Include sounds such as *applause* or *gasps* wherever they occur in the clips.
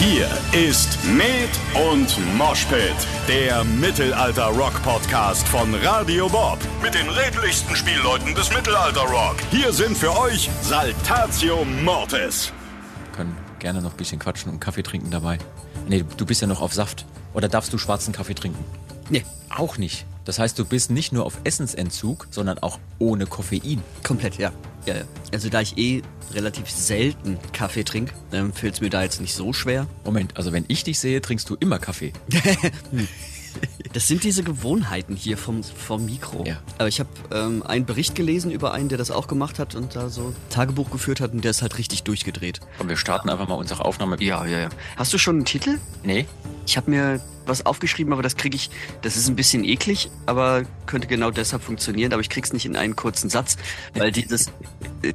Hier ist Med und Moshpit, der Mittelalter-Rock-Podcast von Radio Bob. Mit den redlichsten Spielleuten des Mittelalter-Rock. Hier sind für euch Saltatio Mortis. Wir können gerne noch ein bisschen quatschen und Kaffee trinken dabei. Nee, du bist ja noch auf Saft. Oder darfst du schwarzen Kaffee trinken? Nee, Auch nicht. Das heißt, du bist nicht nur auf Essensentzug, sondern auch ohne Koffein. komplett, ja. Ja, ja. Also da ich eh relativ selten Kaffee trinke, ähm, fällt es mir da jetzt nicht so schwer. Moment, also wenn ich dich sehe, trinkst du immer Kaffee. *laughs* Das sind diese Gewohnheiten hier vom, vom Mikro. Ja. Aber ich habe ähm, einen Bericht gelesen über einen, der das auch gemacht hat und da so Tagebuch geführt hat und der ist halt richtig durchgedreht. Und wir starten einfach mal unsere Aufnahme. Ja, ja, ja. Hast du schon einen Titel? Nee? Ich habe mir was aufgeschrieben, aber das kriege ich, das ist ein bisschen eklig, aber könnte genau deshalb funktionieren, aber ich krieg's nicht in einen kurzen Satz, weil dieses,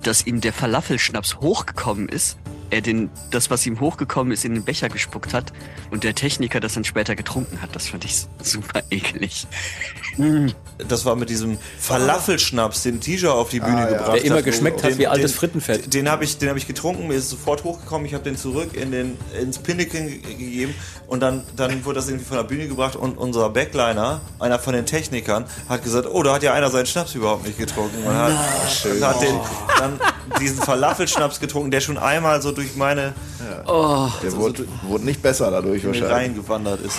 dass ihm der Falafelschnaps hochgekommen ist, er den, das, was ihm hochgekommen ist, in den Becher gespuckt hat und der Techniker das dann später getrunken hat. Das fand ich super eklig. Das war mit diesem Falafelschnaps, den Tisha auf die Bühne gebracht Der immer hat. geschmeckt hat Den- wie altes den- Frittenfett. Den habe ich, den hab ich getrunken, mir ist sofort hochgekommen, ich habe den zurück in den, ins Pinneken ge- gegeben und dann, dann wurde das irgendwie von der Bühne gebracht und unser Backliner, einer von den Technikern, hat gesagt, oh, da hat ja einer seinen Schnaps überhaupt nicht getrunken. Und hat, und hat den, dann diesen Falafelschnaps getrunken, der schon einmal so durch meine Der wurde, wurde nicht besser dadurch in den wahrscheinlich. Reihen gewandert ist.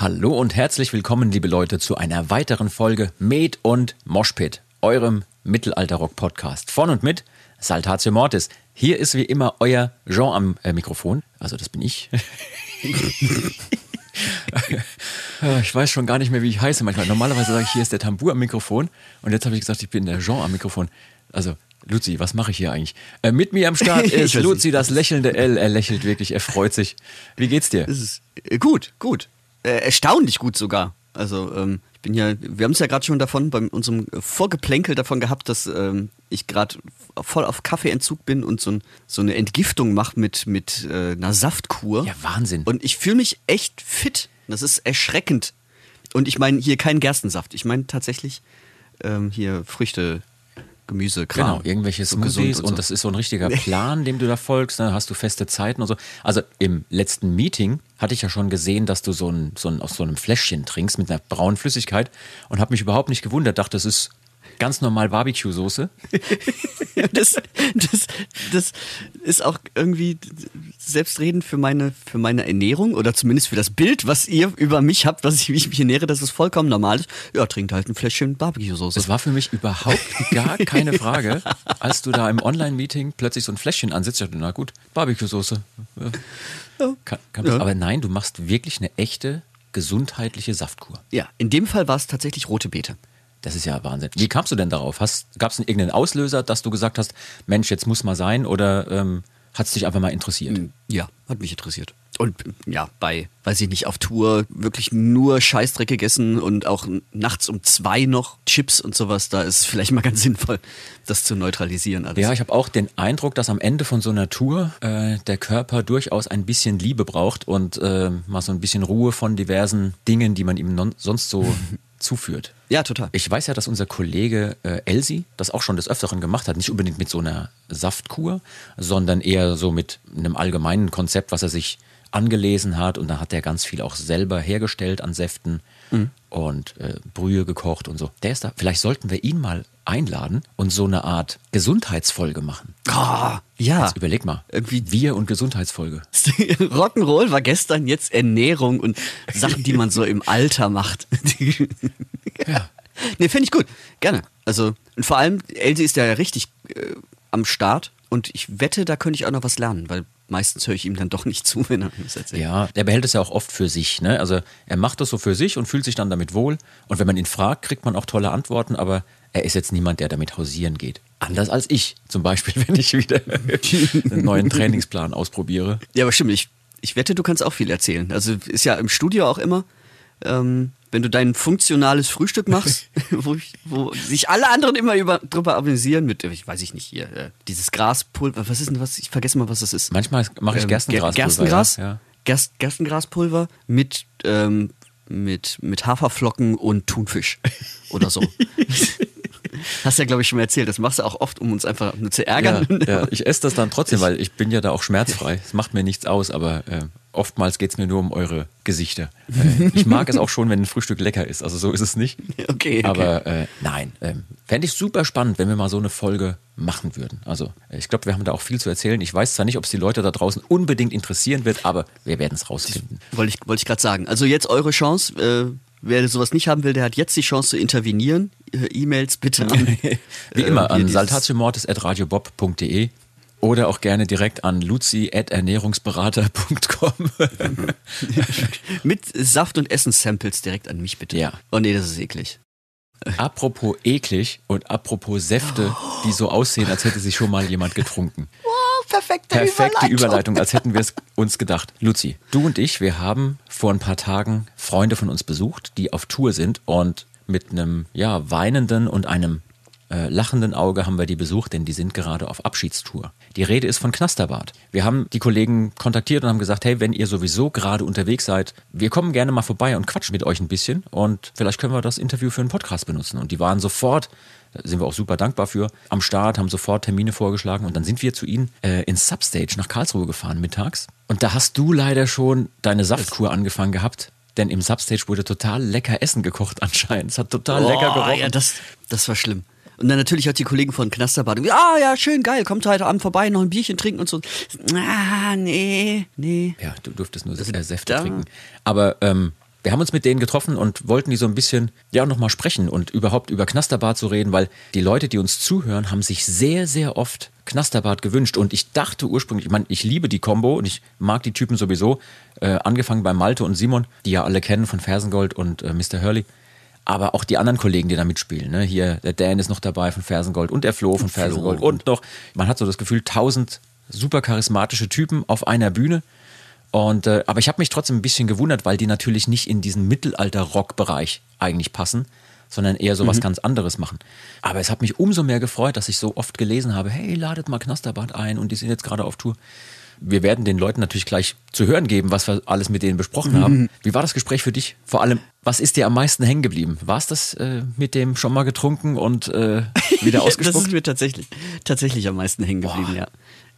Hallo und herzlich willkommen, liebe Leute, zu einer weiteren Folge Med und Moshpit, eurem Mittelalter-Rock-Podcast. Von und mit Saltatio Mortis. Hier ist wie immer euer Jean am äh, Mikrofon. Also, das bin ich. *laughs* Ich weiß schon gar nicht mehr, wie ich heiße manchmal. Normalerweise sage ich, hier ist der Tambour am Mikrofon. Und jetzt habe ich gesagt, ich bin der Jean am Mikrofon. Also, Luzi, was mache ich hier eigentlich? Äh, mit mir am Start *laughs* ist Luzi, das lächelnde L. Er lächelt wirklich, er freut sich. Wie geht's dir? Äh, gut, gut. Äh, erstaunlich gut sogar. Also ähm, ich bin ja, wir haben es ja gerade schon davon bei unserem Vorgeplänkel davon gehabt, dass ähm, ich gerade voll auf Kaffeeentzug bin und so, ein, so eine Entgiftung mache mit, mit äh, einer Saftkur. Ja, Wahnsinn. Und ich fühle mich echt fit. Das ist erschreckend. Und ich meine hier keinen Gerstensaft. Ich meine tatsächlich ähm, hier Früchte, Gemüse, Kram. Genau, irgendwelche Smoothies und, so. das ist so ein richtiger Plan, dem du da folgst. Dann hast du feste Zeiten und so. Also im letzten Meeting hatte ich ja schon gesehen, dass du so ein, so ein, aus so einem Fläschchen trinkst mit einer braunen Flüssigkeit und habe mich überhaupt nicht gewundert. Dachte, das ist ganz normal Barbecue-Soße. *laughs* das, das, das ist auch irgendwie selbstredend für meine, für meine Ernährung oder zumindest für das Bild, was ihr über mich habt, was ich, wie ich mich ernähre, dass es vollkommen normal ist. Ja, trinkt halt ein Fläschchen Barbecue-Soße. Das war für mich überhaupt gar keine Frage, *laughs* als du da im Online-Meeting plötzlich so ein Fläschchen ansitzt. Dachte, na gut, Barbecue-Soße. Ja. Kann, kann Ja. Aber nein, du machst wirklich eine echte gesundheitliche Saftkur. Ja, in dem Fall war es tatsächlich rote Beete. Das ist ja Wahnsinn. Wie kamst du denn darauf? Gab es irgendeinen Auslöser, dass du gesagt hast, Mensch, jetzt muss mal sein oder ähm, hat es dich einfach mal interessiert? Ja, hat mich interessiert. Und ja, bei, weiß ich nicht, auf Tour wirklich nur Scheißdreck gegessen und auch nachts um zwei noch Chips und sowas, da ist vielleicht mal ganz *laughs* sinnvoll, das zu neutralisieren alles. Ja, ich habe auch den Eindruck, dass am Ende von so einer Tour äh, der Körper durchaus ein bisschen Liebe braucht und äh, mal so ein bisschen Ruhe von diversen Dingen, die man ihm non sonst so *laughs* zuführt. ja, total. Ich weiß ja, dass unser Kollege äh, Elsie das auch schon des Öfteren gemacht hat. Nicht unbedingt mit so einer Saftkur, sondern eher so mit einem allgemeinen Konzept, was er sich angelesen hat. Und da hat er ganz viel auch selber hergestellt an Säften und äh, Brühe gekocht und so. Der ist da. Vielleicht sollten wir ihn mal einladen und so eine Art Gesundheitsfolge machen. Ah, ja. Jetzt überleg mal. Irgendwie- Wir und Gesundheitsfolge. *laughs* Rock'n'Roll war gestern jetzt Ernährung und Sachen, die man so im Alter macht. *laughs* Ja. Nee, finde ich gut. Gerne. Also, und vor allem, Elsie ist ja richtig äh, am Start und ich wette, da könnte ich auch noch was lernen, weil meistens höre ich ihm dann doch nicht zu, wenn er mir das erzählt. Ja, der behält es ja auch oft für sich. Ne? Also er macht das so für sich und fühlt sich dann damit wohl. Und wenn man ihn fragt, kriegt man auch tolle Antworten, aber er ist jetzt niemand, der damit hausieren geht. Anders als ich, zum Beispiel, *laughs* wenn ich wieder einen neuen Trainingsplan ausprobiere. Ja, aber stimmt, ich, ich wette, du kannst auch viel erzählen. Also ist ja im Studio auch immer, ähm, wenn du dein funktionales Frühstück machst, *laughs* *laughs* wo, ich, wo sich alle anderen immer über, drüber amüsieren mit, ich weiß ich nicht hier, äh, dieses Graspulver, was ist denn was? Ich vergesse mal, was das ist. Manchmal mache ich Ähm, Gerstengras. Ger- Gerstengras? Ja, ja. Gerst, Gerstengraspulver mit, ähm, mit, mit Haferflocken und Thunfisch oder so. Hast ja, glaube ich, schon mal erzählt. Das machst du auch oft, um uns einfach nur zu ärgern. Ja, ja, *laughs* ich esse das dann trotzdem, weil ich bin ja da auch schmerzfrei. Es macht mir nichts aus, aber äh, oftmals geht es mir nur um eure Gesichter. Äh, ich mag es auch schon, wenn ein Frühstück lecker ist. Also so ist es nicht. *laughs* Okay, okay. Aber äh, nein, ähm, fände ich super spannend, wenn wir mal so eine Folge machen würden. Also äh, ich glaube, wir haben da auch viel zu erzählen. Ich weiß zwar nicht, ob es die Leute da draußen unbedingt interessieren wird, aber wir werden es rausfinden. Wollte ich, wollte ich gerade sagen. Also jetzt eure Chance. Wer sowas nicht haben will, der hat jetzt die Chance zu intervenieren. Äh, E-Mails bitte an. *laughs* Wie immer äh, an dieses- saltatiomortis.radiobob.de oder auch gerne direkt an luzi.ernährungsberater.com. *laughs* Mit Saft- und Essenssamples direkt an mich bitte. Ja. Oh nee, das ist eklig. apropos eklig und apropos Säfte, die so aussehen, als hätte sich schon mal jemand getrunken. *laughs* Perfekte, Perfekte Überleitung, als hätten wir es *laughs* uns gedacht. Luzi, du und ich, wir haben vor ein paar Tagen Freunde von uns besucht, die auf Tour sind und mit einem ja, weinenden und einem äh, lachenden Auge haben wir die besucht, denn die sind gerade auf Abschiedstour. Die Rede ist von Knasterbad. Wir haben die Kollegen kontaktiert und haben gesagt, hey, wenn ihr sowieso gerade unterwegs seid, wir kommen gerne mal vorbei und quatschen mit euch ein bisschen und vielleicht können wir das Interview für einen Podcast benutzen. Und die waren sofort, da sind wir auch super dankbar für, am Start, haben sofort Termine vorgeschlagen und dann sind wir zu ihnen äh, ins Substage nach Karlsruhe gefahren mittags. Und da hast du leider schon deine Saftkur angefangen gehabt. Denn im Substage wurde total lecker Essen gekocht *laughs* anscheinend. Es hat total lecker Oh, gerochen. ja, das, das war schlimm. Und dann natürlich auch die Kollegen von Knasterbad. Ah, ja, schön, geil, kommt heute Abend vorbei, noch ein Bierchen trinken und so. Ah, nee, nee. Ja, du durftest nur Also äh, Säfte da- trinken. Aber ähm, wir haben uns mit denen getroffen und wollten die so ein bisschen, ja, nochmal sprechen und überhaupt über Knasterbad zu reden, weil die Leute, die uns zuhören, haben sich sehr, sehr oft Knasterbad gewünscht. Und ich dachte ursprünglich, ich meine, ich liebe die Combo und ich mag die Typen sowieso, äh, angefangen bei Malte und Simon, die ja alle kennen von Fersengold und äh, Mr. Hurley. Aber auch die anderen Kollegen, die da mitspielen. Ne? Hier, der Dan ist noch dabei von Fersengold und der Flo von Fersengold und noch, man hat so das Gefühl, tausend super charismatische Typen auf einer Bühne. Und, äh, aber ich habe mich trotzdem ein bisschen gewundert, weil die natürlich nicht in diesen Mittelalter-Rock-Bereich eigentlich passen, sondern eher so was ganz anderes machen. Aber es hat mich umso mehr gefreut, dass ich so oft gelesen habe, hey, ladet mal Knasterbad ein und die sind jetzt gerade auf Tour. Wir werden den Leuten natürlich gleich zu hören geben, was wir alles mit denen besprochen haben. Wie war das Gespräch für dich? Vor allem, was ist dir am meisten hängen geblieben? War es das äh, mit dem schon mal getrunken und äh, *laughs* wieder das ausgespuckt? ist mir tatsächlich, tatsächlich am meisten hängen geblieben, ja.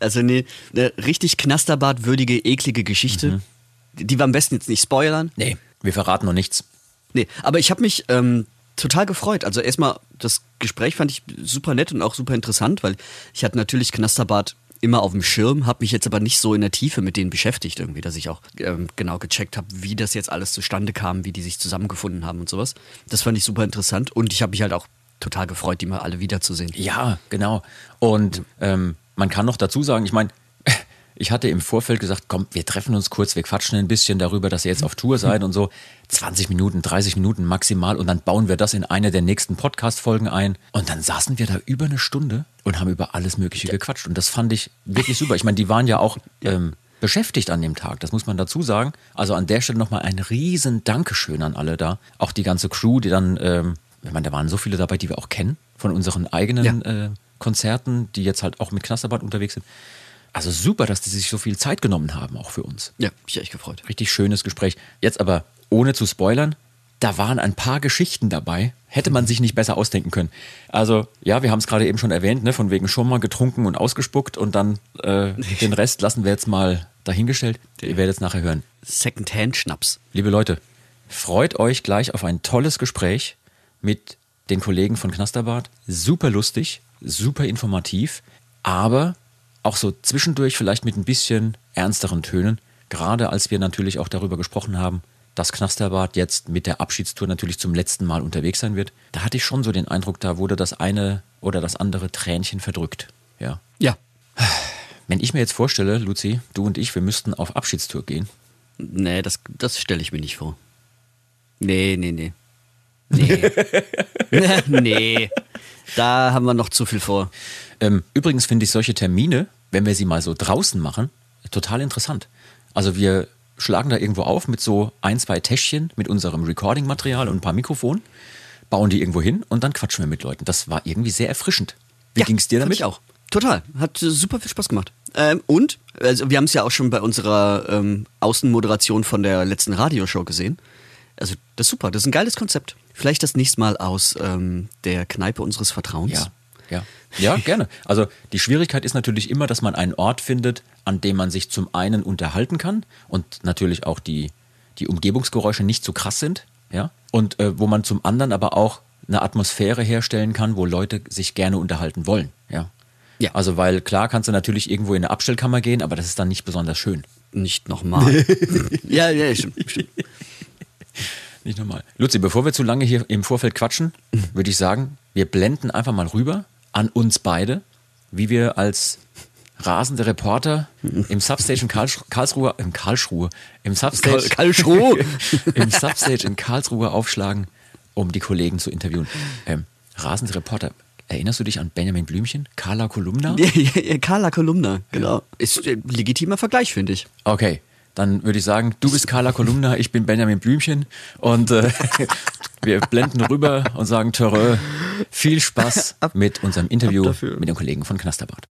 Also eine, eine richtig Knasterbad-würdige, eklige Geschichte. Die wir am besten jetzt nicht spoilern. nee, wir verraten noch nichts. Nee, aber ich habe mich ähm, total gefreut. Also erstmal, das Gespräch fand ich super nett und auch super interessant, weil ich hatte natürlich Knasterbad immer auf dem Schirm, habe mich jetzt aber nicht so in der Tiefe mit denen beschäftigt irgendwie, dass ich auch ähm, genau gecheckt habe, wie das jetzt alles zustande kam, wie die sich zusammengefunden haben und sowas. Das fand ich super interessant und ich habe mich halt auch total gefreut, die mal alle wiederzusehen. Ja, genau. Und ähm, man kann noch dazu sagen, ich meine, ich hatte im Vorfeld gesagt, komm, wir treffen uns kurz, wir quatschen ein bisschen darüber, dass ihr jetzt auf Tour seid und so. 20 Minuten, 30 Minuten maximal und dann bauen wir das in eine der nächsten Podcast-Folgen ein. Und dann saßen wir da über eine Stunde und haben über alles Mögliche gequatscht. Und das fand ich wirklich super. Ich meine, die waren ja auch ähm, beschäftigt an dem Tag, das muss man dazu sagen. Also an der Stelle nochmal ein riesen Dankeschön an alle da. Auch die ganze Crew, die dann, ähm, ich meine, da waren so viele dabei, die wir auch kennen, von unseren eigenen äh, Konzerten, die jetzt halt auch mit Knasterbad unterwegs sind. Also super, dass die sich so viel Zeit genommen haben, auch für uns. Ja, mich echt gefreut. Richtig schönes Gespräch. Jetzt aber, ohne zu spoilern, da waren ein paar Geschichten dabei. Hätte man sich nicht besser ausdenken können. Also, ja, wir haben es gerade eben schon erwähnt, ne, von wegen schon mal getrunken und ausgespuckt und dann äh, den Rest lassen wir jetzt mal dahingestellt. Ihr werdet es nachher hören. Secondhand-Schnaps. Liebe Leute, freut euch gleich auf ein tolles Gespräch mit den Kollegen von Knasterbad. Super lustig, super informativ, aber auch so zwischendurch vielleicht mit ein bisschen ernsteren Tönen. Gerade als wir natürlich auch darüber gesprochen haben, dass Knasterbad jetzt mit der Abschiedstour natürlich zum letzten Mal unterwegs sein wird. Da hatte ich schon so den Eindruck, da wurde das eine oder das andere Tränchen verdrückt. Ja. Ja. Wenn ich mir jetzt vorstelle, Luzi, du und ich, wir müssten auf Abschiedstour gehen, Nee, das, das stelle ich mir nicht vor. Nee, nee, nee. Nee. *laughs* *laughs* nee. Da haben wir noch zu viel vor. Ähm, übrigens finde ich solche Termine, wenn wir sie mal so draußen machen, total interessant. Also wir schlagen da irgendwo auf mit so ein, zwei Täschchen mit unserem Recording-Material und ein paar Mikrofonen, bauen die irgendwo hin und dann quatschen wir mit Leuten. Das war irgendwie sehr erfrischend. Wie Ja, ging's dir fand damit? Ich auch. Total. Hat äh, super viel Spaß gemacht. Ähm, und, also wir haben es ja auch schon bei unserer ähm, Außenmoderation von der letzten Radioshow gesehen. Also, das ist super. Das ist ein geiles Konzept. Vielleicht das nächste Mal aus ähm, der Kneipe unseres Vertrauens. Ja, ja. Ja, gerne. Also die Schwierigkeit ist natürlich immer, dass man einen Ort findet, an dem man sich zum einen unterhalten kann und natürlich auch die, die Umgebungsgeräusche nicht so krass sind, ja. Und äh, wo man zum anderen aber auch eine Atmosphäre herstellen kann, wo Leute sich gerne unterhalten wollen, ja. Ja. Also weil klar kannst du natürlich irgendwo in eine Abstellkammer gehen, aber das ist dann nicht besonders schön. Nicht nochmal. *laughs* ja, ja, stimmt. stimmt. Nicht normal. Luzi, bevor wir zu lange hier im Vorfeld quatschen, würde ich sagen, wir blenden einfach mal rüber an uns beide, wie wir als rasende Reporter im Substage in Karlsch Karlsruhe, im Karlsruhe, im Substage, Karl- Karlsruhe. *laughs* im Substage in Karlsruhe aufschlagen, um die Kollegen zu interviewen. Ähm, rasende Reporter, erinnerst du dich an Benjamin Blümchen, Carla Kolumna? Carla Kolumna, genau. Ist ein legitimer Vergleich, finde ich. Okay, dann würde ich sagen, du bist Carla Kolumna, ich bin Benjamin Blümchen und äh, *laughs* wir blenden rüber und sagen Törö, viel Spaß *laughs* mit unserem Interview mit den Kollegen von Knasterbart.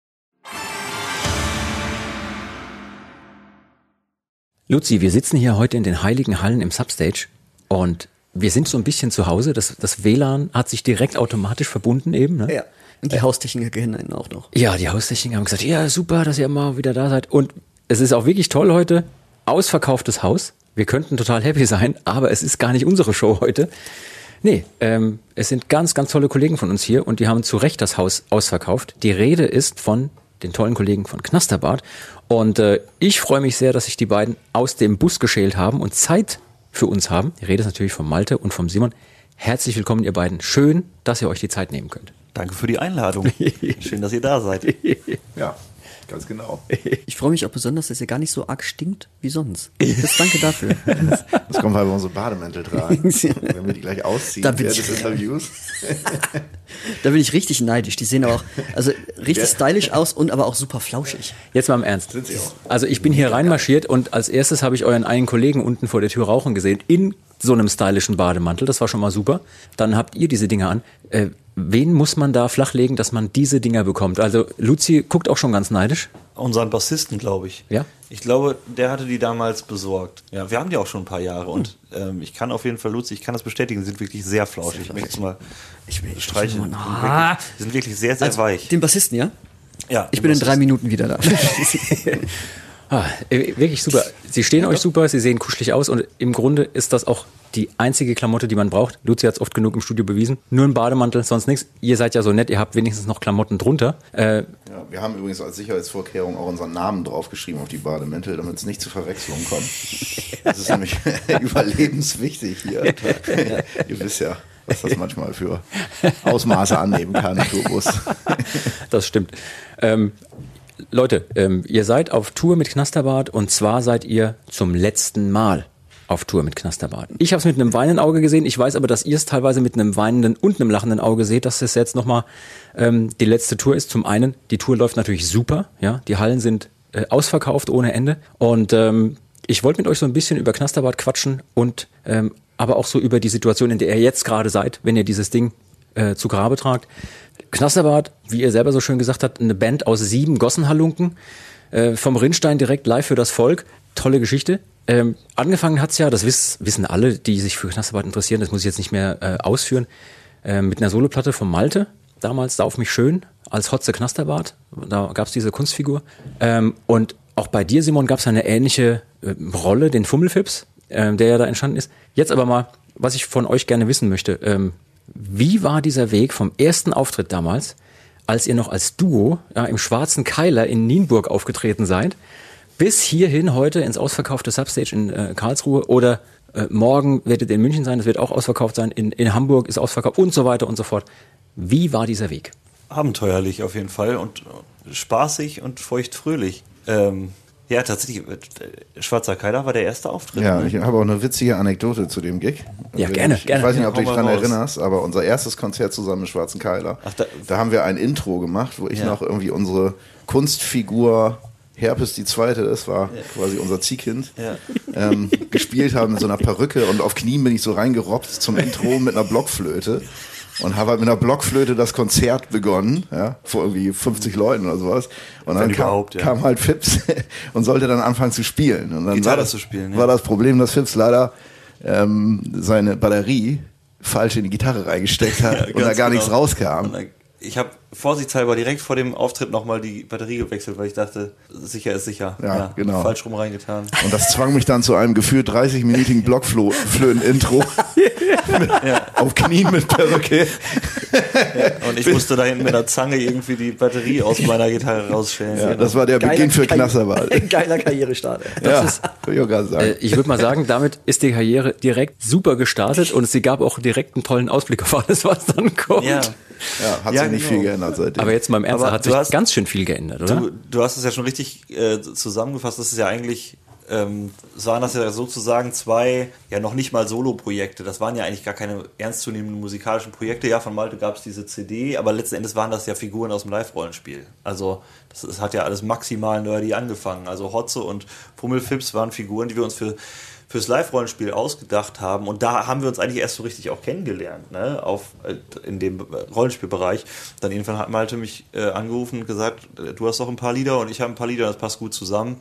Luzi, wir sitzen hier heute in den heiligen Hallen im Substage und wir sind so ein bisschen zu Hause. Das, das WLAN hat sich direkt automatisch verbunden eben. Ne? Ja. Und die Haustechniker kennen einen auch noch. Ja, die Haustechniker haben gesagt, ja, super, dass ihr mal wieder da seid. Und es ist auch wirklich toll heute. Ausverkauftes Haus. Wir könnten total happy sein, aber es ist gar nicht unsere Show heute. Nee, ähm, es sind ganz, ganz tolle Kollegen von uns hier und die haben zu Recht das Haus ausverkauft. Die Rede ist von den tollen Kollegen von Knasterbart. Und äh, ich freue mich sehr, dass sich die beiden aus dem Bus geschält haben und Zeit für uns haben. Die Rede ist natürlich von Malte und vom Simon. Herzlich willkommen, ihr beiden. Schön, dass ihr euch die Zeit nehmen könnt. Danke für die Einladung. *laughs* Schön, dass ihr da seid. *laughs* Ja, ganz genau. *laughs* Ich freue mich auch besonders, dass ihr gar nicht so arg stinkt wie sonst. *laughs* Das, danke dafür. Das kommt, weil wir unsere Bademäntel tragen. *laughs* Wenn wir die gleich ausziehen Da bin während ich- des Interviews. Da bin ich richtig neidisch. Die sehen aber auch also richtig stylisch aus und aber auch super flauschig. Jetzt mal im Ernst. Sind sie auch. Also ich bin hier reinmarschiert und als erstes habe ich euren einen Kollegen unten vor der Tür rauchen gesehen, in so einem stylischen Bademantel. Das war schon mal super. Dann habt ihr diese Dinger an. Äh, wen muss man da flachlegen, dass man diese Dinger bekommt? Also Luzi guckt auch schon ganz neidisch. Unseren Bassisten, glaube ich. Ja? Ich glaube, der hatte die damals besorgt. Ja, wir haben die auch schon ein paar Jahre und ähm, ich kann auf jeden Fall, Luzi, ich kann das bestätigen, die sind wirklich sehr flauschig. Ich möchte es mal Ich will- streichen. ich will- Die sind Ah. wirklich- Die sind wirklich sehr, sehr Also, weich. Den Bassisten, ja? Ja, Ich bin in drei Bassisten. Minuten wieder da. *laughs* *laughs* Ah, äh, wirklich super. Sie stehen euch super, sie sehen kuschelig aus und im Grunde ist das auch die einzige Klamotte, die man braucht. Luzi hat es oft genug im Studio bewiesen. Nur ein Bademantel, sonst nichts. Ihr seid ja so nett, ihr habt wenigstens noch Klamotten drunter. Äh, Ja, wir haben übrigens als Sicherheitsvorkehrung auch unseren Namen draufgeschrieben auf die Bademäntel, damit es nicht zu Verwechslungen kommt. Das ist nämlich *laughs* *laughs* überlebenswichtig hier. Ihr wisst ja, was das manchmal für Ausmaße annehmen kann, Turbus. Das stimmt. Ähm, Leute, ähm, ihr seid auf Tour mit Knasterbart und zwar seid ihr zum letzten Mal auf Tour mit Knasterbart. Ich habe es mit einem weinenden Auge gesehen. Ich weiß aber, dass ihr es teilweise mit einem weinenden und einem lachenden Auge seht, dass es jetzt nochmal ähm, die letzte Tour ist. Zum einen, die Tour läuft natürlich super. Ja, die Hallen sind äh, ausverkauft ohne Ende. Und ähm, ich wollte mit euch so ein bisschen über Knasterbart quatschen und ähm, aber auch so über die Situation, in der ihr jetzt gerade seid, wenn ihr dieses Ding äh, zu Grabe tragt. Knasterbart, wie ihr selber so schön gesagt habt, eine Band aus sieben Gossenhalunken, äh, vom Rinnstein direkt live für das Volk. Tolle Geschichte. Ähm, angefangen hat's ja, das wiss, wissen alle, die sich für Knasterbart interessieren, das muss ich jetzt nicht mehr äh, ausführen, äh, mit einer Soloplatte von Malte, damals da auf mich schön, als Hotze Knasterbart, da gab's diese Kunstfigur. Ähm, und auch bei dir, Simon, gab's eine ähnliche äh, Rolle, den Fummelfips, ähm, der ja da entstanden ist. Jetzt aber mal, was ich von euch gerne wissen möchte, ähm, wie war dieser Weg vom ersten Auftritt damals, als ihr noch als Duo ja, im schwarzen Keiler in Nienburg aufgetreten seid, bis hierhin heute ins ausverkaufte Substage in äh, Karlsruhe oder äh, morgen werdet ihr in München sein, das wird auch ausverkauft sein, in, in Hamburg ist ausverkauft und so weiter und so fort. Wie war dieser Weg? Abenteuerlich auf jeden Fall und äh, spaßig und feuchtfröhlich. Ähm, ja, tatsächlich, äh, Schwarzer Keiler war der erste Auftritt. Ja, ne? ich habe auch eine witzige Anekdote zu dem Gig. Ja, gerne, ich, gerne. Ich weiß nicht, ob du dich daran raus. erinnerst, aber unser erstes Konzert zusammen mit Schwarzen Keiler, Ach, da- da, haben wir ein Intro gemacht, wo ich Ja. noch irgendwie unsere Kunstfigur Herpes die Zweite, das war quasi unser Ziehkind, Ja. ähm, gespielt haben mit so einer Perücke und auf Knien bin ich so reingerobbt zum Intro mit einer Blockflöte und habe halt mit einer Blockflöte das Konzert begonnen, ja, vor irgendwie 50 Leuten oder sowas. Und dann kam, ja. kam halt Fips *laughs* und sollte dann anfangen zu spielen. Und dann Gitarre war das, zu spielen, ja. war das Problem, dass Fips leider ähm, seine Batterie falsch in die Gitarre reingesteckt hat *laughs* und da gar nichts genau. rauskam. Und Ich habe vorsichtshalber direkt vor dem Auftritt nochmal die Batterie gewechselt, weil ich dachte, sicher ist sicher. Ja, genau. Falsch rum reingetan. Und das zwang mich dann zu einem gefühlt 30-minütigen Blockflöten-Intro. *laughs* Auf Knien mit Perücke. Und ich musste da hinten mit der Zange irgendwie die Batterie aus meiner Gitarre rausstellen. Ja, das war der Beginn für Knasserball. *laughs* Geiler Karrierestart. Ja, ist- will ich auch gerade Äh, sagen. ich würde mal sagen, damit ist die Karriere direkt super gestartet und sie gab auch direkt einen tollen Ausblick auf alles, was dann kommt. Ja. Hat ja, sich nicht genau. viel geändert seitdem. Aber jetzt mal im Ernst, Aber hat du sich hast- ganz schön viel geändert, oder? Du, du hast es ja schon richtig äh, zusammengefasst. Das ist ja eigentlich, ähm, es waren das ja sozusagen zwei, ja noch nicht mal Solo-Projekte. Das waren ja eigentlich gar keine ernstzunehmenden musikalischen Projekte. Ja, von Malte gab es diese CD, aber letzten Endes waren das ja Figuren aus dem Live-Rollenspiel. Also das, das hat ja alles maximal nerdy angefangen. Also Hotze und Pummelfips waren Figuren, die wir uns für fürs Live-Rollenspiel ausgedacht haben. Und da haben wir uns eigentlich erst so richtig auch kennengelernt, ne? Auf, äh, in dem Rollenspielbereich. Dann irgendwann hat Malte mich äh, angerufen und gesagt, äh, du hast doch ein paar Lieder und ich habe ein paar Lieder, das passt gut zusammen.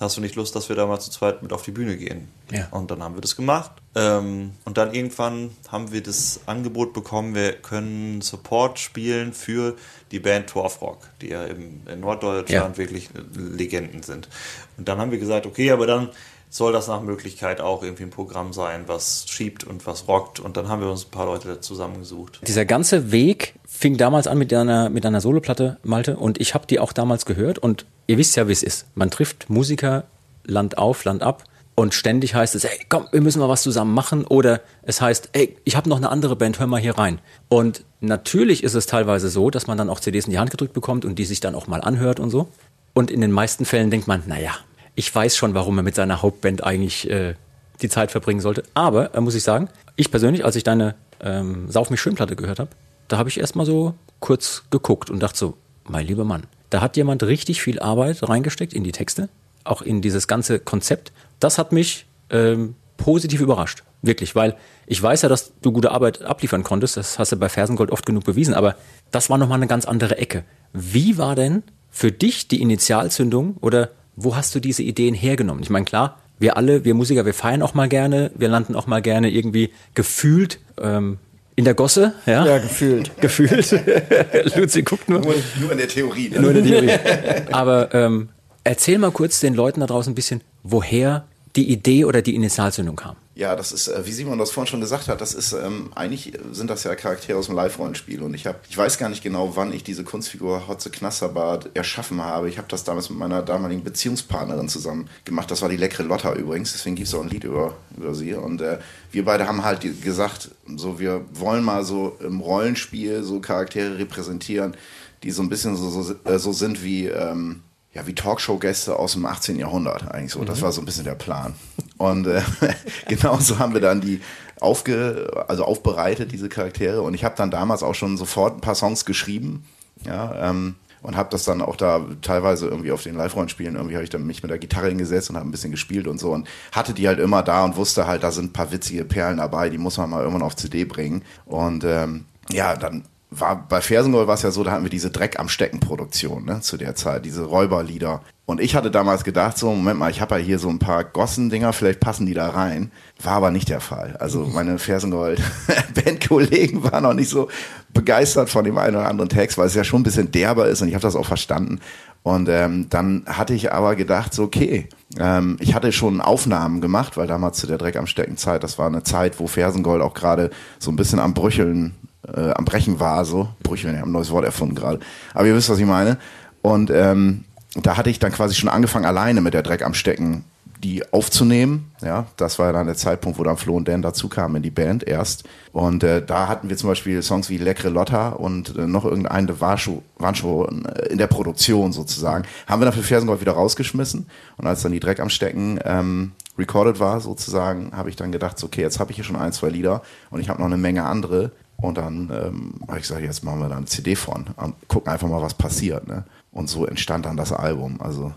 Hast du nicht Lust, dass wir da mal zu zweit mit auf die Bühne gehen? Ja. Und dann haben wir das gemacht. Ähm, und dann irgendwann haben wir das Angebot bekommen, wir können Support spielen für die Band Torfrock, die ja im, in Norddeutschland Ja. wirklich Legenden sind. Und dann haben wir gesagt, okay, aber dann soll das nach Möglichkeit auch irgendwie ein Programm sein, was schiebt und was rockt. Und dann haben wir uns ein paar Leute zusammengesucht. Dieser ganze Weg fing damals an mit einer, mit einer Soloplatte, Malte, und ich habe die auch damals gehört. Und ihr wisst ja, wie es ist. Man trifft Musiker Land auf, Land ab. Und ständig heißt es, ey, komm, wir müssen mal was zusammen machen. Oder es heißt, ey, ich habe noch eine andere Band, hör mal hier rein. Und natürlich ist es teilweise so, dass man dann auch CDs in die Hand gedrückt bekommt und die sich dann auch mal anhört und so. Und in den meisten Fällen denkt man, naja, ich weiß schon, warum er mit seiner Hauptband eigentlich äh, die Zeit verbringen sollte. Aber, äh, muss ich sagen, ich persönlich, als ich deine ähm, Sauf mich schön Platte gehört habe, da habe ich erstmal so kurz geguckt und dachte so, mein lieber Mann, da hat jemand richtig viel Arbeit reingesteckt in die Texte, auch in dieses ganze Konzept. Das hat mich ähm, positiv überrascht. Wirklich, weil ich weiß ja, dass du gute Arbeit abliefern konntest, das hast du bei Fersengold oft genug bewiesen, aber das war nochmal eine ganz andere Ecke. Wie war denn für dich die Initialzündung oder wo hast du diese Ideen hergenommen? Ich meine, klar, wir alle, wir Musiker, wir feiern auch mal gerne, wir landen auch mal gerne irgendwie gefühlt ähm, in der Gosse, ja? Ja, gefühlt. *laughs* Gefühlt. *laughs* Luzi guckt nur. nur, nur in der Theorie. Ne? Nur in der Theorie. *laughs* Aber ähm, erzähl mal kurz den Leuten da draußen ein bisschen, woher die Idee oder die Initialzündung kam. Ja, das ist, äh, wie Simon das vorhin schon gesagt hat, das ist, ähm, eigentlich sind das ja Charaktere aus dem Live-Rollenspiel und ich habe, ich weiß gar nicht genau, wann ich diese Kunstfigur Hotze Knasserbart erschaffen habe. Ich habe das damals mit meiner damaligen Beziehungspartnerin zusammen gemacht. Das war die leckere Lotta übrigens, deswegen gibt es auch ein Lied über, über sie und äh, wir beide haben halt gesagt, so wir wollen mal so im Rollenspiel so Charaktere repräsentieren, die so ein bisschen so, so, äh, so sind wie, ähm, ja, wie Talkshow-Gäste aus dem 18. Jahrhundert eigentlich so. Das war so ein bisschen der Plan. Und äh, *laughs* genauso haben wir dann die aufge, also aufbereitet, diese Charaktere. Und ich habe dann damals auch schon sofort ein paar Songs geschrieben. Ja, ähm, und habe das dann auch da teilweise irgendwie auf den Live-Rollenspielen, irgendwie habe ich dann mich mit der Gitarre hingesetzt und habe ein bisschen gespielt und so und hatte die halt immer da und wusste halt, da sind ein paar witzige Perlen dabei, die muss man mal irgendwann auf CD bringen. Und ähm, ja, dann war bei Fersengold war es ja so, da hatten wir diese Dreck am Stecken Produktion, ne, zu der Zeit, diese Räuberlieder. Und ich hatte damals gedacht, so, Moment mal, ich habe ja hier so ein paar Gossen-Dinger, vielleicht passen die da rein. War aber nicht der Fall. Also meine Fersengold-Bandkollegen *laughs* waren noch nicht so begeistert von dem einen oder anderen Text, weil es ja schon ein bisschen derber ist und ich habe das auch verstanden. Und ähm, dann hatte ich aber gedacht, so, okay, ähm, ich hatte schon Aufnahmen gemacht, weil damals zu der Dreck am Stecken Zeit, das war eine Zeit, wo Fersengold auch gerade so ein bisschen am Brücheln äh, am Brechen war, so. Brücheln, ich habe ein neues Wort erfunden gerade. Aber ihr wisst, was ich meine. Und ähm, da hatte ich dann quasi schon angefangen, alleine mit der Dreck am Stecken die aufzunehmen. Ja, das war dann der Zeitpunkt, wo dann Flo und Dan dazu kamen in die Band erst. Und äh, da hatten wir zum Beispiel Songs wie Leckere Lotta und äh, noch irgendeine war schon, waren schon in der Produktion sozusagen. Haben wir dann für Fersengold wieder rausgeschmissen. Und als dann die Dreck am Stecken ähm, recorded war sozusagen, habe ich dann gedacht, so, okay, jetzt habe ich hier schon ein, zwei Lieder und ich habe noch eine Menge andere. Und dann ähm, habe ich gesagt, jetzt machen wir da eine CD von und gucken einfach mal, was passiert. Ne? Und so entstand dann das Album. Also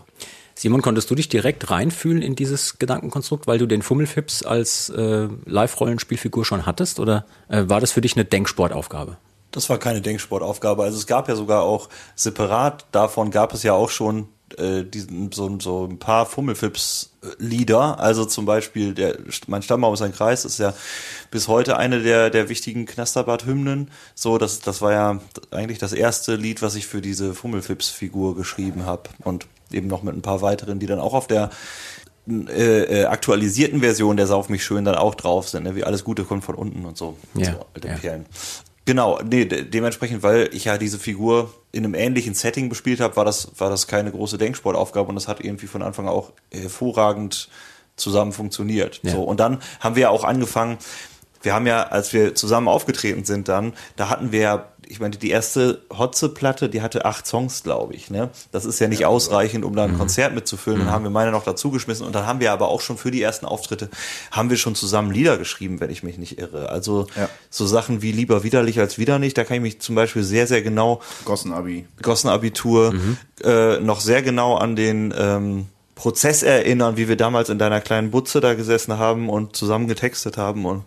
Simon, konntest du dich direkt reinfühlen in dieses Gedankenkonstrukt, weil du den Fummelfips als äh, Live-Rollenspielfigur schon hattest? Oder äh, war das für dich eine Denksportaufgabe? Das war keine Denksportaufgabe. Also es gab ja sogar auch separat davon gab es ja auch schon äh, diesen, so, so ein paar Fummelfips-Lieder. Also zum Beispiel der Mein Stammbaum ist ein Kreis, ist ja bis heute eine der, der wichtigen Knasterbad-Hymnen. So, das, das war ja eigentlich das erste Lied, was ich für diese Fummelfips-Figur geschrieben habe. Und eben noch mit ein paar weiteren, die dann auch auf der äh, äh, aktualisierten Version der Sauf mich schön dann auch drauf sind, ne? wie alles Gute kommt von unten und so. Ja, so alte ja. Perlen. Genau, nee, de dementsprechend, weil ich ja diese Figur in einem ähnlichen Setting bespielt habe, war das, war das keine große Denksportaufgabe und das hat irgendwie von Anfang an auch hervorragend zusammen funktioniert. Ja. So, und dann haben wir ja auch angefangen, wir haben ja, als wir zusammen aufgetreten sind dann, da hatten wir ja, ich meine, die erste Hotze-Platte, die hatte acht Songs, glaube ich. Ne? Das ist ja nicht ausreichend, um da ein Konzert mitzufüllen. Dann haben wir meine noch dazugeschmissen und dann haben wir aber auch schon für die ersten Auftritte, haben wir schon zusammen Lieder geschrieben, wenn ich mich nicht irre. Also Ja. so Sachen wie lieber widerlich als wieder nicht, da kann ich mich zum Beispiel sehr, sehr genau Gossenabi. Gossenabitur äh, noch sehr genau an den ähm, Prozess erinnern, wie wir damals in deiner kleinen Butze da gesessen haben und zusammen getextet haben und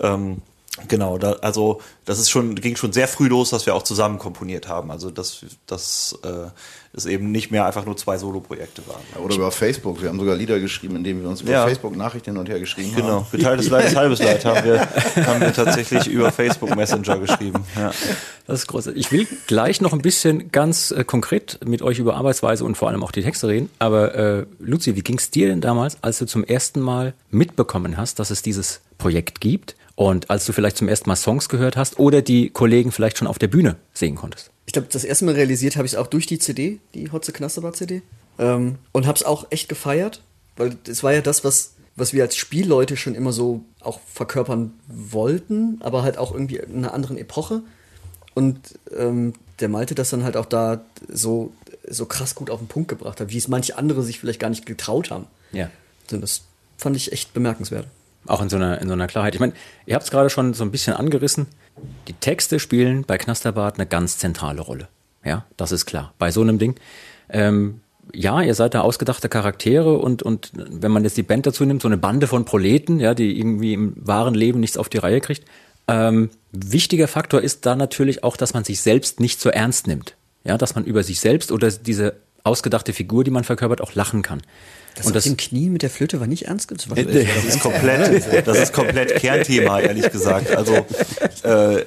ähm, genau, da, also das ist schon ging schon sehr früh los, dass wir auch zusammen komponiert haben. Also dass das äh, es eben nicht mehr einfach nur zwei Soloprojekte waren. Oder über Facebook. Wir haben sogar Lieder geschrieben, indem wir uns über Ja. Facebook Nachrichten hin und her geschrieben Genau, haben. geteiltes Leid ist halbes Leid haben wir, haben wir tatsächlich über Facebook Messenger geschrieben. Ja. Das ist großartig. Ich will gleich noch ein bisschen ganz äh, konkret mit euch über Arbeitsweise und vor allem auch die Texte reden. Aber äh, Luzi, wie ging es dir denn damals, als du zum ersten Mal mitbekommen hast, dass es dieses Projekt gibt und als du vielleicht zum ersten Mal Songs gehört hast oder die Kollegen vielleicht schon auf der Bühne sehen konntest? Ich glaube, das erste Mal realisiert habe ich es auch durch die CD, die Hotze Knasterbar CD. Ähm, und habe es auch echt gefeiert, weil es war ja das, was, was wir als Spielleute schon immer so auch verkörpern wollten, aber halt auch irgendwie in einer anderen Epoche. Und ähm, der Malte das dann halt auch da so, so krass gut auf den Punkt gebracht hat, wie es manche andere sich vielleicht gar nicht getraut haben. Ja. Und das fand ich echt bemerkenswert. Auch in so einer, in so einer Klarheit. Ich meine, ihr habt es gerade schon so ein bisschen angerissen. Die Texte spielen bei Knasterbart eine ganz zentrale Rolle. Ja, das ist klar. Bei so einem Ding. Ähm, ja, ihr seid da ausgedachte Charaktere und, und wenn man jetzt die Band dazu nimmt, so eine Bande von Proleten, ja, die irgendwie im wahren Leben nichts auf die Reihe kriegt. Ähm, wichtiger Faktor ist da natürlich auch, dass man sich selbst nicht so ernst nimmt. Ja, dass man über sich selbst oder diese ausgedachte Figur, die man verkörpert, auch lachen kann. Das, und auf dem Knie mit der Flöte war nicht ernst gemeint. Das ist komplett, *laughs* das ist komplett Kernthema, ehrlich gesagt. Also äh,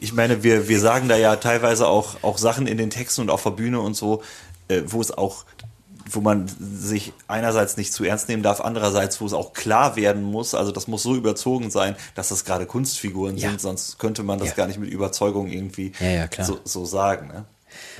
ich meine, wir, wir sagen da ja teilweise auch, auch Sachen in den Texten und auf der Bühne und so, äh, wo es auch, wo man sich einerseits nicht zu ernst nehmen darf, andererseits, wo es auch klar werden muss. Also das muss so überzogen sein, dass das gerade Kunstfiguren Ja. sind, sonst könnte man das Ja. gar nicht mit Überzeugung irgendwie Ja, ja, klar. So, so sagen. Ne?